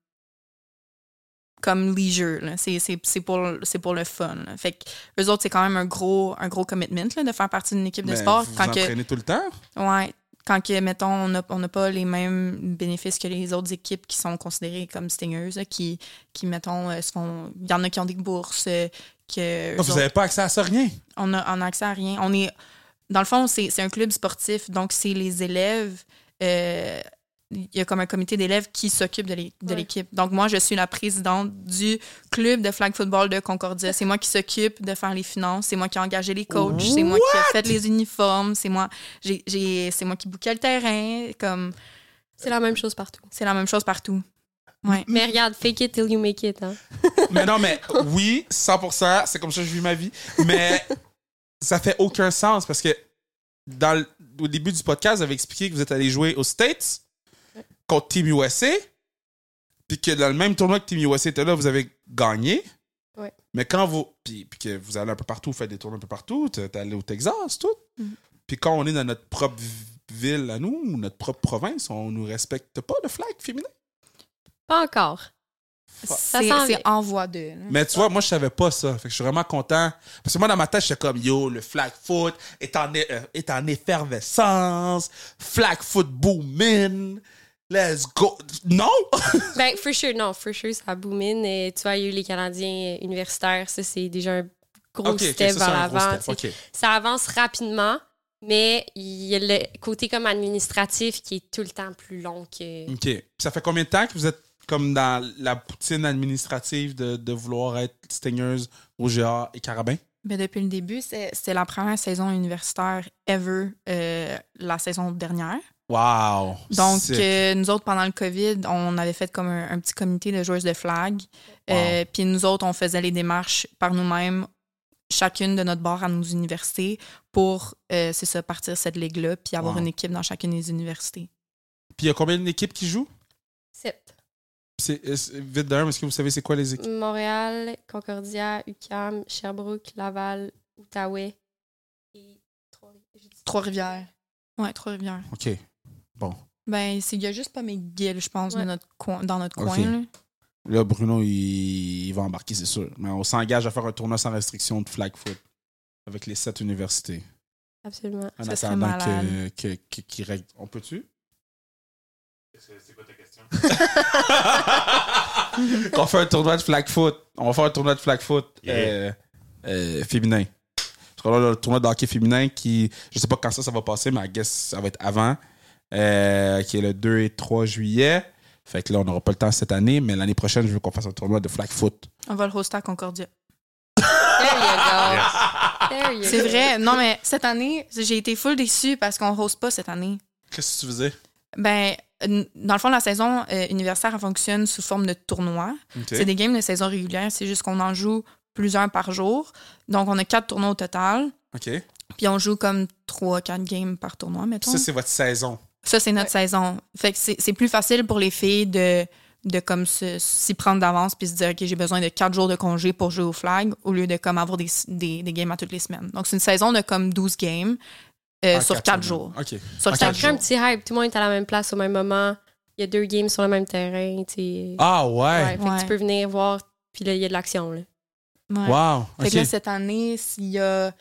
comme leisure. là. C'est, c'est, c'est pour, c'est pour le fun. là. Fait que eux autres, c'est quand même un gros, un gros commitment là, de faire partie d'une équipe de Mais sport. vous vous Quand que, entraînez tout le temps? ouais, quand que, mettons, on n'a on n'a pas les mêmes bénéfices que les autres équipes qui sont considérées comme stingers, là, qui, qui, mettons, euh, se font. Il y en a qui ont des bourses. euh, que Ah, vous n'avez pas accès à ça, rien? on a, on a accès à rien. On est, dans le fond, c'est c'est un club sportif, donc c'est les élèves. euh, il y a comme un comité d'élèves qui s'occupe de Ouais. l'équipe. Donc, moi, je suis la présidente du club de flag football de Concordia. C'est moi qui s'occupe de faire les finances. C'est moi qui ai engagé les coachs. C'est moi qui ai fait les uniformes. C'est moi, c'est moi qui bouquais le terrain. Comme, C'est la même chose partout. c'est la même chose partout. Ouais. Mais regarde, fake it till you make it. Hein. mais non, mais oui, 100%, c'est comme ça que je vis ma vie. Mais <laughs> ça fait aucun sens parce que dans le- au début du podcast, vous avez expliqué que vous êtes allé jouer aux States contre Team USA. puis que dans le même tournoi que Team USA était là, vous avez gagné. Ouais. Mais quand vous. Puis, puis que vous allez un peu partout, vous faites des tournois un peu partout, t'es allé au Texas, tout. Mhm. Puis quand on est dans notre propre ville à nous, ou notre propre province, on nous respecte pas le flag féminin. Pas encore. Ça C'est s'en c'est en voie de. Mais tu vois, moi, je savais pas ça. Fait que je suis vraiment content. Parce que moi, dans ma tête, j'étais comme, yo, le flag foot est en, euh, est en effervescence. Flag foot booming. Let's go. Non! <laughs> Ben, for sure, non, for sure, ça boomine. Et tu vois, il y a eu les Canadiens universitaires. Ça, c'est déjà un gros Ok, ok, step ça, c'est vers l'avant. Ça avance rapidement, mais il y a le côté comme administratif qui est tout le temps plus long que. OK. Ça fait combien de temps que vous êtes comme dans la poutine administrative de, de vouloir être stingeuse au GA et carabin? Ben, depuis le début, c'est- c'était la première saison universitaire ever, euh, la saison dernière. Wow! Donc, euh, nous autres, pendant le COVID, on avait fait comme un, un petit comité de joueuses de flag. Euh, Puis nous autres, on faisait les démarches par nous-mêmes, chacune de notre bord à nos universités, pour, euh, c'est ça, partir cette ligue-là, puis avoir Wow. une équipe dans chacune des universités. Puis il y a combien d'équipes qui jouent? Sept. C'est, c'est- vite d'un, est-ce que vous savez c'est quoi les équipes? Montréal, Concordia, UQAM, Sherbrooke, Laval, Outaouais et Trois-Rivières. Ouais, Trois-Rivières. OK. Bon. Ben, c'est- il y a juste pas McGill, je pense, de Ouais. notre coin, dans notre Ok. coin. là. Là, Bruno, il, il va embarquer, c'est sûr. Mais on s'engage à faire un tournoi sans restriction de flag foot avec les sept universités. Absolument. En Ça serait attendant que, malade. que, que- qu'il règle. On peut-tu? C'est quoi <laughs> Qu'on fait un tournoi de flag foot. On va faire un tournoi de flag foot Yeah. euh, euh, féminin. Là, le tournoi de hockey féminin qui, je sais pas quand ça, ça va passer, mais I guess ça va être avant, euh, qui est le 2 et 3 juillet. Fait que là, on n'aura pas le temps cette année, mais l'année prochaine, je veux qu'on fasse un tournoi de flag foot. On va le hoster à Concordia. There you go. Yes. There you C'est vrai. Non, mais cette année, j'ai été full déçue parce qu'on hoste pas cette année. Qu'est-ce que tu faisais? Ben, dans le fond, la saison euh, universitaire, elle fonctionne sous forme de tournoi. C'est des games de saison régulière, c'est juste qu'on en joue plusieurs par jour. Donc, on a quatre tournois au total. OK. Puis on joue comme trois, quatre games par tournoi, mettons. Ça, c'est votre saison. Ça, c'est notre saison. Fait que c'est plus facile pour les filles de, de comme s'y prendre d'avance puis se dire, OK, j'ai besoin de quatre jours de congé pour jouer au flag au lieu de comme avoir des, des, des games à toutes les semaines. Donc, c'est une saison de comme 12 games euh, sur quatre jours. Sur quatre quatre Ça crée un petit hype. Tout le monde est à la même place au même moment. Il y a deux games sur le même terrain. tu sais. Ah ouais. Ouais, fait que Ouais. tu peux venir voir. Puis là, il y a de l'action. là. Ouais. Wow. Fait OK. que là, cette année, s'il y a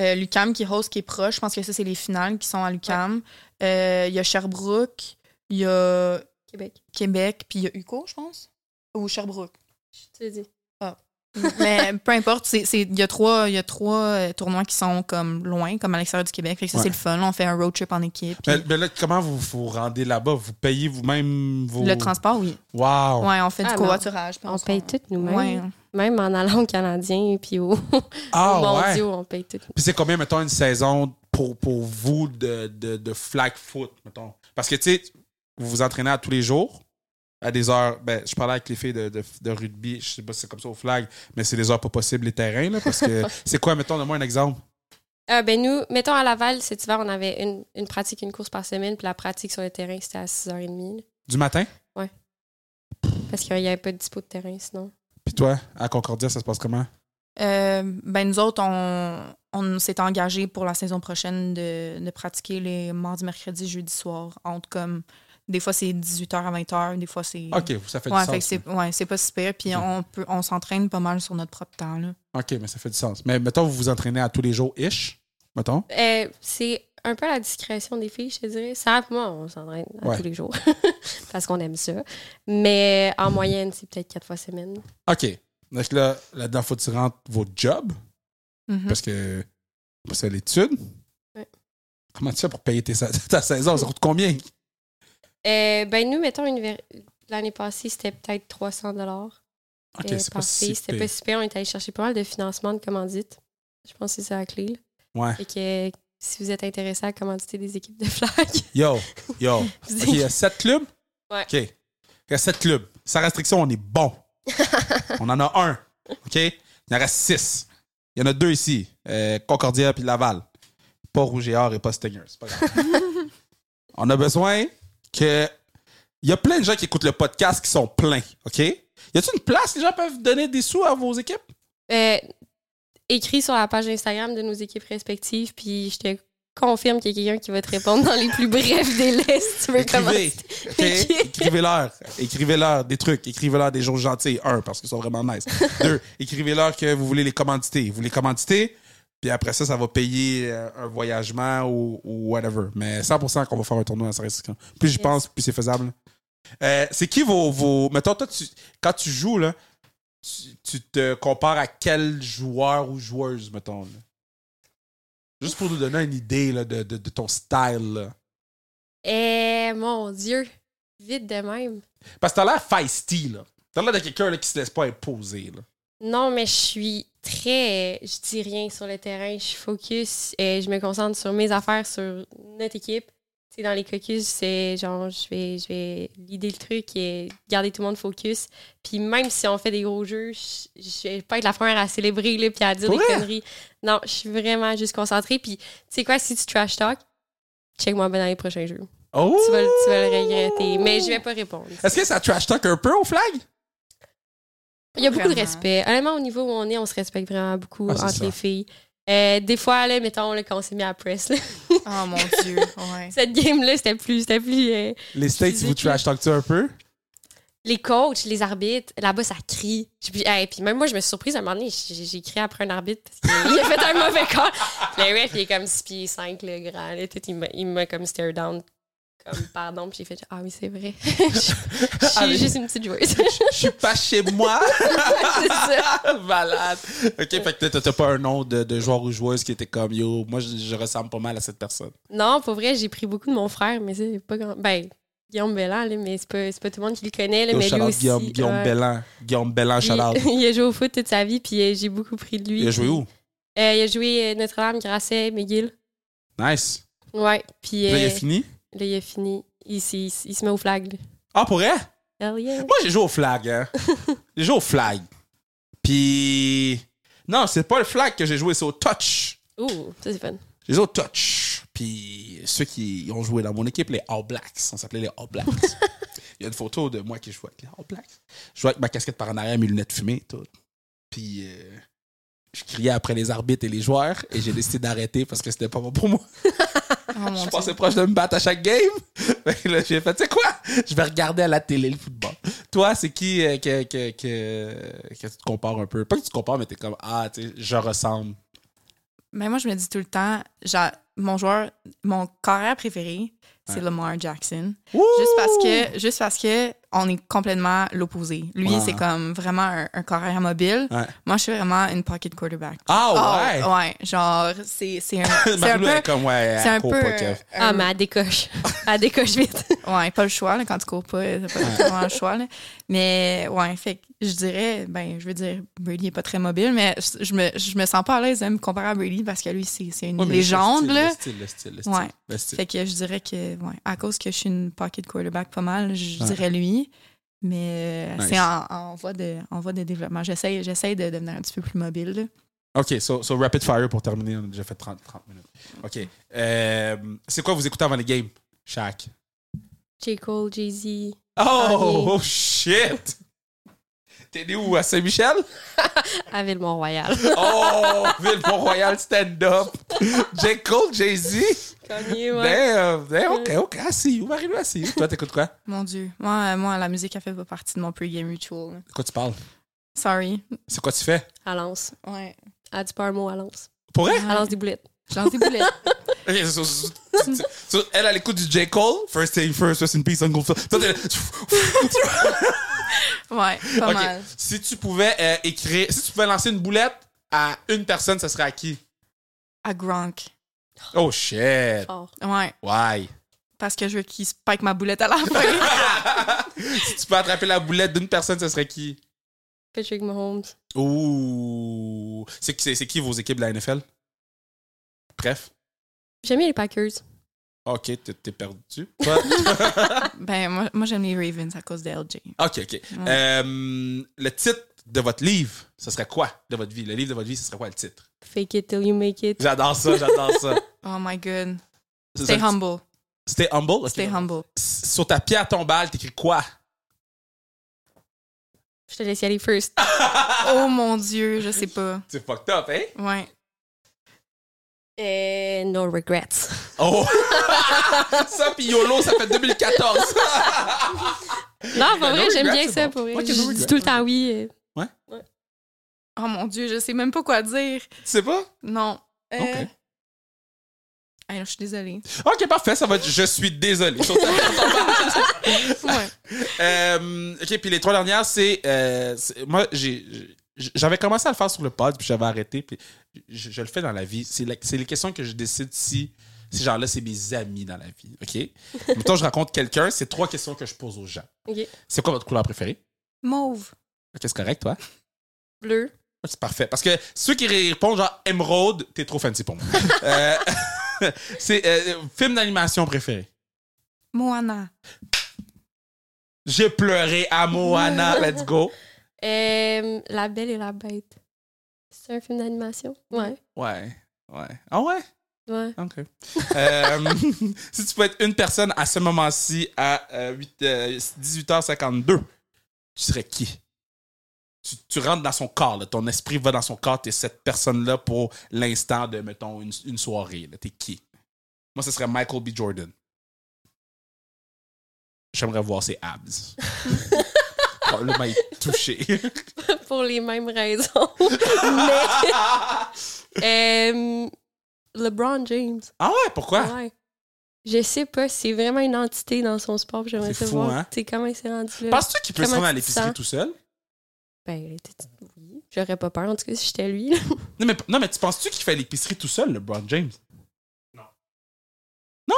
euh, l'UCAM qui host, qui est proche, je pense que ça, c'est les finales qui sont à l'UCAM. Euh, Il y a Sherbrooke, il y a Québec. Québec, puis il y a UCO, je pense. Ou Sherbrooke. Je te dis. <laughs> Mais peu importe, c'est- c'est- il y a trois, il y a trois euh, tournois qui sont comme loin, comme à l'extérieur du Québec. Fait que ça, Ouais. c'est le fun. là. On fait un road trip en équipe. Mais, puis mais là, comment vous vous rendez là-bas? Vous payez vous-même vos... Le transport, oui. Wow. Ouais, on fait Ah, du non. covoiturage. On se paye tout nous-mêmes. Ouais. Même en allant au Canadien puis au, Ah au ouais. mondiaux, on paye tout. Puis c'est combien, mettons, une saison pour, pour vous de, de, de flag foot, mettons? Parce que, tu sais, vous vous entraînez à tous les jours, à des heures... Ben, je parlais avec les filles de, de, de rugby, je sais pas si c'est comme ça au flag, mais c'est des heures pas possibles, les terrains, là, parce que... <laughs> c'est quoi, mettons, donne-moi un exemple. Ah, ben nous, mettons à Laval, cet hiver, on avait une, une pratique, une course par semaine, puis la pratique sur le terrain, c'était à 6h30. là. Du matin? Parce qu'il n'y avait pas de dispo de terrain sinon. Puis toi, à Concordia, ça se passe comment? Euh, ben nous autres, on, on s'est engagé pour la saison prochaine de, de pratiquer les mardis, mercredis, jeudi soir. Entre comme. Des fois, c'est 18h à 20h, des fois, c'est. OK, ça fait Ouais, du fait que sens. c'est ouais, c'est pas super. Puis on, peut, on s'entraîne pas mal sur notre propre temps. Là. OK, mais ça fait du sens. Mais mettons, vous vous entraînez à tous les jours, ish, mettons? Euh, c'est un peu la discrétion des filles, je te dirais. Ça, pour moi, on s'entraîne à Ouais. tous les jours. <laughs> parce qu'on aime ça. Mais en moyenne, c'est peut-être quatre fois semaine. OK. Donc là, là-dedans, faut que tu rentres votre job, Mhm. parce que c'est l'étude. Ouais. Comment tu fais pour payer tes <laughs> ta saison? Ça coûte combien? Euh, ben nous, mettons, univers- l'année passée, c'était peut-être 300 dollars OK, euh, c'est par pas fille. si C'était pas super. On est allé chercher pas mal de financement de commandite. Je pense que c'est ça la clé. là. Ouais. Fait que si vous êtes intéressé à commanditer des équipes de flag, <laughs> Yo, yo. OK, il y a sept clubs? Ouais. OK. Il y a sept clubs. Sans restriction, on est bon. <laughs> on en a un. OK? Il en reste six. Il y en a deux ici. euh, Concordia puis Laval. Pas Rouge et Or et pas Stingers. C'est pas grave. <laughs> on a besoin que Il y a plein de gens qui écoutent le podcast qui sont pleins, OK? Y a-t-il une place que les gens peuvent donner des sous à vos équipes? Euh, écrit sur la page Instagram de nos équipes respectives, puis je te confirme qu'il y a quelqu'un qui va te répondre dans les plus brefs <laughs> délais si tu veux Écrivez, commencer. <laughs> Écrivez-leur. Écrivez-leur des trucs. Écrivez-leur des jours gentils. Un, parce qu'ils sont vraiment nice. <laughs> Deux, écrivez-leur que vous voulez les commanditer. Vous les commanditez, puis après ça, ça va payer euh, un voyagement ou, ou whatever. Mais 100% qu'on va faire un tournoi à Saint-Christian. Plus j'y pense, plus c'est faisable. Euh, c'est qui vos, vos... Mettons, toi, tu, quand tu joues, là, tu, tu te compares à quel joueur ou joueuse, mettons, là? Juste pour nous donner une idée là, de, de, de ton style, là. Eh, mon Dieu. Vite de même. Parce que t'as l'air feisty, là. T'as l'air de quelqu'un là, qui se laisse pas imposer, là. Non, mais je suis très. Je dis rien sur le terrain. Je suis focus. et je me concentre sur mes affaires, sur notre équipe. Dans les caucus, c'est genre, je vais, je vais leader le truc et garder tout le monde focus. Puis même si on fait des gros jeux, je, je vais pas être la première à célébrer là, puis à dire des conneries. Non, je suis vraiment juste concentrée. Puis tu sais quoi, si tu trash talk, check-moi bien dans les prochains jeux. Oh! Tu vas, tu vas le regretter. Mais je vais pas répondre. Est-ce que ça trash talk un peu au flag? Il y a beaucoup de respect. Honnêtement, au niveau où on est, on se respecte vraiment beaucoup Ah, entre ça. les filles. Euh, des fois, là, mettons, là, quand on s'est mis à press, là, Oh mon <laughs> Dieu. Ouais. cette game-là, c'était plus. C'était plus euh, Les States, vous trash talk-tu un peu? les coachs, les arbitres, là-bas, ça crie. Puis, hey, puis même moi, je me suis surprise à un moment donné, j'ai j'ai crié après un arbitre parce qu'il a fait un mauvais call. Le ref, il est comme 6 pieds 5, le grand. Là, tout, il m'a- il m'a comme stare down. Comme <laughs> pardon, puis j'ai fait Ah oui, c'est vrai. <laughs> je suis Allez. juste une petite joueuse. Je suis pas chez moi! <laughs> c'est ça. Malade! Ok, fait que t'as- pas un nom de, de joueur ou joueuse qui était comme yo, moi je, je ressemble pas mal à cette personne. Non, pour vrai, j'ai pris beaucoup de mon frère, mais c'est pas grand. Ben, Guillaume Belland, là, mais c'est pas, pas tout le monde qui le connaît. Là, Yo, mais lui aussi. Guillaume, Guillaume. Bellan. Guillaume Bellan, shout out. il, a joué au foot toute sa vie, puis euh, j'ai beaucoup pris de lui. Il a joué où? Euh, il a joué euh, Notre-Dame, Grasset, McGill. Nice. Ouais, puis Là, il a fini? Là, il a fini. Il, il, se met au flag. là. Ah, pour vrai? Hell yeah. Moi, j'ai joué au flag, hein. <laughs> j'ai joué au flag. Puis. Non, c'est pas le flag que j'ai joué, c'est au touch. Ouh, ça c'est fun. J'ai joué au touch. Puis ceux qui ont joué dans mon équipe, les All Blacks, on s'appelait les All Blacks. <laughs> Il y a une photo de moi qui joue avec les All Blacks. Je jouais avec ma casquette par en arrière, mes lunettes fumées, tout. Puis euh, je criais après les arbitres et les joueurs et j'ai décidé d'arrêter parce que c'était pas bon pour moi. <laughs> Oh Je passais proche de me battre à chaque game. <laughs> Là, j'ai fait, tu sais quoi? Je vais regarder à la télé le football. Toi, c'est qui euh, que, que, que, que tu te compares un peu? Pas que tu te compares, mais t'es comme, ah, tu sais, je ressemble. Mais moi, je me dis tout le temps, genre, mon joueur, mon carrière préféré, c'est Ouais. Lamar Jackson. Juste parce que, juste parce que on est complètement l'opposé. Lui, Ouais. c'est comme vraiment un, un carrière mobile. Ouais. Moi, je suis vraiment une pocket quarterback. Ah, ouais! Oh, ouais? Genre, c'est c'est un, <laughs> c'est un peu. comme, ouais, C'est un peu. Ah, mais elle décoche. <laughs> elle décoche vite. Ouais, pas le choix, là, quand tu cours pas, t'as pas vraiment le choix, là. Mais, ouais, fait que je dirais, ben, je veux dire, Brady est pas très mobile, mais je, me, je me sens pas à l'aise de me comparer à Brady parce que lui, c'est c'est une Ouais, légende, le là. style, Le style, le style, Ouais. le style. Fait que je dirais que, ouais, à cause que je suis une pocket quarterback pas mal, je Ouais. dirais lui. Mais euh, Nice. c'est en, en voie de, en voie de développement. J'essaie j'essaie de devenir un petit peu plus mobile. là. OK, so, so rapid fire pour terminer. On a déjà fait 30, 30 minutes. OK. Euh, c'est quoi vous écoutez avant les games? Shaq. J. Cole, Jay-Z. Oh, oh shit! T'es né où? À Saint-Michel? <laughs> À Ville-Mont-Royal. <laughs> Oh, Ville-Mont-Royal stand-up. J. Cole, Jay-Z. Kanye, ouais. Damn, damn, OK, OK. I see you. Marie-Lou, I see you. Toi, t'écoutes quoi? Mon Dieu. Moi, euh, moi, la musique, elle fait pas partie de mon pre-game ritual. De quoi tu parles? Sorry. C'est quoi tu fais? À Lens. Ouais. Dit pas un mot à Lens. Pour vrai? À Lens des boulettes. Je lance des boulettes. <laughs> Ok, so- so- so- so, elle, elle écoute du J. Cole. First thing first, rest in peace, Uncle Phil. <laughs> Ouais, pas mal. Si tu pouvais euh, écrire, si tu pouvais lancer une boulette à une personne, ça serait à qui? À Gronk. Oh shit. Ouais. Why? Parce que je veux qu'il spike ma boulette à la <laughs> fin. si tu peux attraper la boulette d'une personne, ça serait qui? Patrick Mahomes. Ouh. C'est qui, c'est- c'est qui vos équipes de la NFL? Bref. J'aime bien les Packers. Ok, t'es t'es perdu. <laughs> Ben, moi, moi j'aime les Ravens à cause de LJ. ok, ok. Euh, le titre de votre livre, ce serait quoi de votre vie? Le livre de votre vie, ce serait quoi le titre? Fake it till you make it. J'adore ça, j'adore ça. <laughs> Oh my god. Stay ça, humble. Stay humble? Ok. Stay humble. Sur ta pierre tombale, t'écris quoi? Je te laisse y aller first. <laughs> Oh mon Dieu, je sais pas. C'est fucked up, hein? Ouais. Euh, no regrets. Oh! <laughs> ça, pis YOLO, ça fait 2014. Non, pour no vrai, j'aime bien ça. bon. Pour vrai. No je dis tout le temps oui. euh. Oh mon Dieu, je sais même pas quoi dire. tu sais pas? Non. Euh... Ok. ah, je suis désolée. Ok, parfait, ça va être Je suis désolé. Sur ta pierre tombale. <laughs> Ouais. Euh, ok, puis les trois dernières, c'est. euh, c'est- moi, j'ai. J'avais commencé à le faire sur le pod, puis j'avais arrêté, puis je, je le fais dans la vie. C'est les questions que je décide si ces gens-là, c'est mes amis dans la vie. OK? <laughs> Mettons, je rencontre quelqu'un, c'est trois questions que je pose aux gens. Ok. C'est quoi votre couleur préférée? Mauve. Ok, c'est correct, toi? Bleu. Ouais, C'est parfait. Parce que ceux qui répondent genre émeraude, t'es trop fancy pour moi. <laughs> Euh, <laughs> c'est euh, film d'animation préféré. Moana. J'ai pleuré à Moana. Let's go. Euh, la Belle et la Bête. C'est un film d'animation? Ouais. Ouais. Ouais. Ah ouais? Ouais. OK. Euh, <laughs> si tu peux être une personne à ce moment-ci à euh, huit- euh, 18h52, tu serais qui? Tu, tu rentres dans son corps, là. ton esprit va dans son corps, t'es cette personne-là pour l'instant de, mettons, une, une soirée. T'es qui? Moi, ce serait Michael B. Jordan. J'aimerais voir ses abs. <laughs> oh, le m'a touché. <laughs> pour les mêmes raisons. <laughs> Mais. euh, LeBron James. ah ouais, pourquoi? Ouais. Je sais pas, c'est vraiment une entité dans son sport. puis J'aimerais C'est ça fou, voir. hein? Comment il s'est rendu là? Penses-tu qu'il peut se rendre à l'épicerie tout seul? Ben, oui. J'aurais pas peur, en tout cas, si j'étais lui. <laughs> Non, mais, non, mais tu penses-tu qu'il fait l'épicerie tout seul, le Brown James? Non. Non?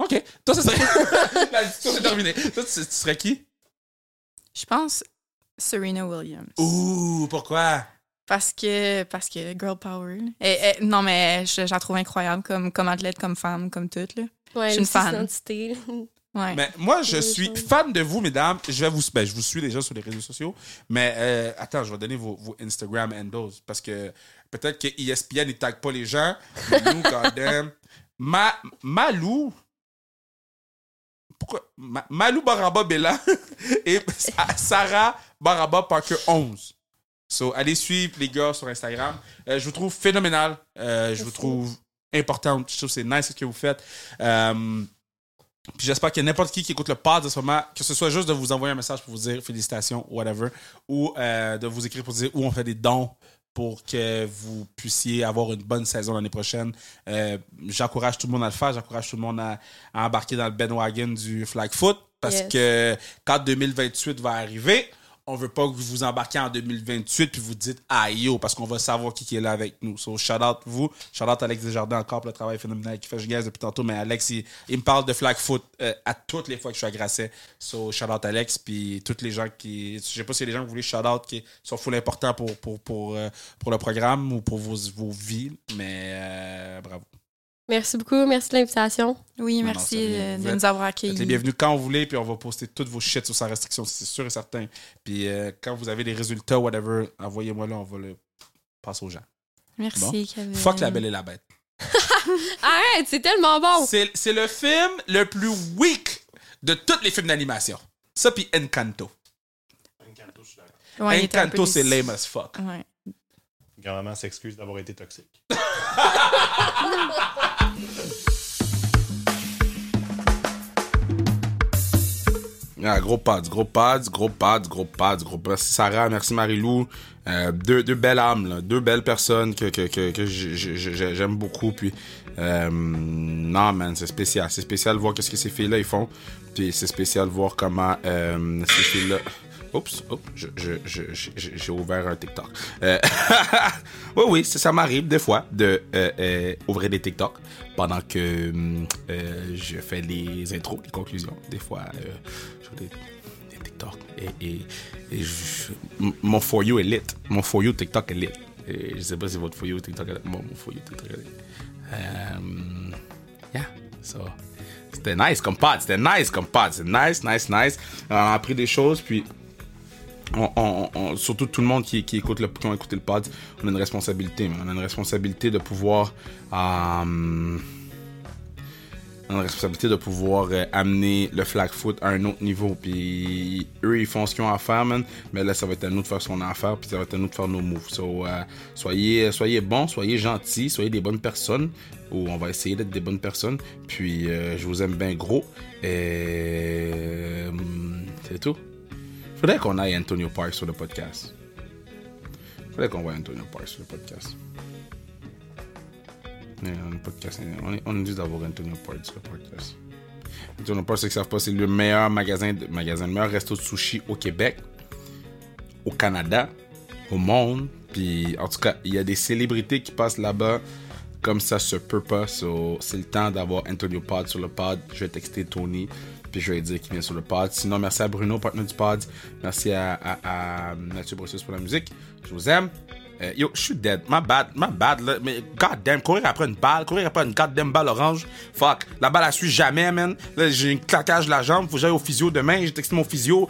OK. Toi, ça serait. La discussion est terminée. Toi, tu, tu serais qui? Je pense Serena Williams. Ouh, pourquoi? Parce que, parce que girl power. Et- et- non, mais je, je la trouve incroyable comme, comme athlète, comme femme, comme toute. Là. Ouais, Je suis une fan. identité. Ouais. Mais moi, je suis fan de vous, mesdames. Je vais vous, ben, je vous suis déjà sur les réseaux sociaux. Mais euh, attends, je vais donner vos, vos Instagram handles parce que peut-être que ESPN ne tag pas les gens. mais Nous, <laughs> goddamn. Ma, Malou. Pourquoi? Ma- Malou Baraba Bella <laughs> et Sa- Sarah Baraba Parker 11. So, allez suivre les gars sur Instagram. Euh, je vous trouve phénoménal. Euh, je vous trouve important. Je trouve que c'est nice ce que vous faites. Euh, puis j'espère qu'il y a n'importe qui qui écoute le pod en ce moment, que ce soit juste de vous envoyer un message pour vous dire félicitations, whatever, ou de vous écrire pour dire où on fait des dons pour que vous puissiez avoir une bonne saison l'année prochaine. Euh, j'encourage tout le monde à le faire, j'encourage tout le monde à, à embarquer dans le bandwagon du flag foot parce Yes. que quand 2028 va arriver, on veut pas que vous embarquiez en 2028 puis vous dites ah yo parce qu'on va savoir qui, est là avec nous. So shout out vous, shout out Alex Desjardins encore pour le travail phénoménal qu'il fait. Je gaze depuis tantôt, mais Alex il, me parle de flag foot euh, à toutes les fois que je suis à Grasset. So shout out Alex puis toutes les gens qui, je sais pas si des gens que vous voulez shout out qui sont full importants pour pour pour euh, pour le programme ou pour vos, vos vies, mais euh, bravo. Merci beaucoup. Merci de l'invitation. Oui, Non, non, merci euh, Vous de êtes- nous avoir Vous accueillis. êtes les bienvenus quand vous voulez, puis on va poster toutes vos shit sur sa restriction, c'est sûr et certain. Puis euh, quand vous avez des résultats, whatever, envoyez-moi là, on va le passer aux gens. Merci, Bon. Kevin. Fuck la belle et la bête. <laughs> Arrête, c'est tellement bon. C'est c'est le film le plus weak de tous les films d'animation. Ça, puis Encanto. Encanto, je suis d'accord. Ouais, Encanto, c'est lame as fuck. Ouais. Grand-maman s'excuse d'avoir été toxique. <laughs> Ah, gros pads, gros pads, gros pads, gros pads, gros pads. Sarah, merci Marie-Lou. Euh, deux, belles âmes, là. deux belles personnes que, que, que, que j'ai- j'ai- j'ai- j'aime beaucoup. Puis, euh, non, man, c'est spécial. C'est spécial de voir ce que ces filles-là font. Puis c'est spécial de voir comment euh, ces filles-là. Oups, oups, j'ai ouvert un TikTok. Euh, <laughs> oui, oui, ça, m'arrive des fois de euh, euh, ouvrir des TikTok pendant que je fais les intros, les conclusions. Des fois, je des, des TikTok. Et, mon For You est lit. Mon For You TikTok est lit. Et je sais pas si votre For You TikTok est lit. Mon, For You TikTok est lit. Yeah, so. C'était nice comme pod, c'était nice comme pod, c'est nice, nice, nice. On a appris des choses, puis surtout tout le monde qui, écoute le, qui ont écouté le pod, on a une responsabilité, on a une responsabilité de pouvoir euh, responsabilité de pouvoir euh, amener le flag foot à un autre niveau. Puis eux, ils font ce qu'ils ont à faire, man. Mais là, ça va être à nous de faire ce qu'on a à faire. Puis ça va être à nous de faire nos moves. So, euh, soyez, soyez bons, soyez gentils, soyez des bonnes personnes. Ou on va essayer d'être des bonnes personnes. Puis je vous aime bien gros. Et c'est tout. Faudrait qu'on aille Antonio Park sur le podcast. Faudrait qu'on voit Antonio Park sur le podcast. On, podcast, on, est, on d'avoir Antonio Park sur le podcast. Antonio Park, ceux qui savent pas, c'est le meilleur magasin, magasin, le meilleur resto de sushi au Québec, au Canada, au monde. Puis en tout cas, il y a des célébrités qui passent là-bas comme ça se peut pas. C'est le temps d'avoir Antonio Pod sur le pod. Je vais texter Tony, puis je vais dire qu'il vient sur le pod. Sinon, merci à Bruno, partenaire du pod. Merci à Mathieu Brossus pour la musique. Je vous aime. Euh, yo, je suis dead. My bad, my bad. Là. Mais goddamn, courir après une balle, courir après une goddamn balle orange. Fuck, la balle, elle suit jamais, man. Là, j'ai un claquage de la jambe. Faut que j'aille au physio demain. J'ai texté mon physio.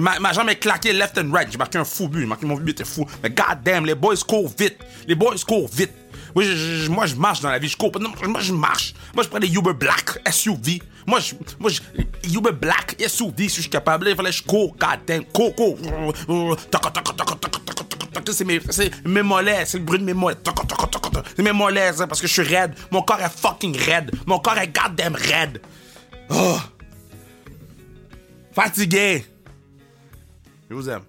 Ma, jambe est claquée left and right. J'ai marqué un fou but. J'ai marqué mon but était fou. Mais goddamn, les boys courent vite. Les boys courent vite. Moi, je marche dans la vie. Je cours. Non, moi, je marche. Moi, je prends des Uber Black SUV. Moi, je, moi, je, Uber Black SUV, si je suis capable. Il fallait que je cours. Goddamn, cours, cours c'est mes, mes mollets, c'est le bruit de mes mollets. C'est mes mollets, hein, parce que je suis raide. Mon corps est fucking raide. Mon corps est goddamn raide. Oh. Fatigué. Je vous aime.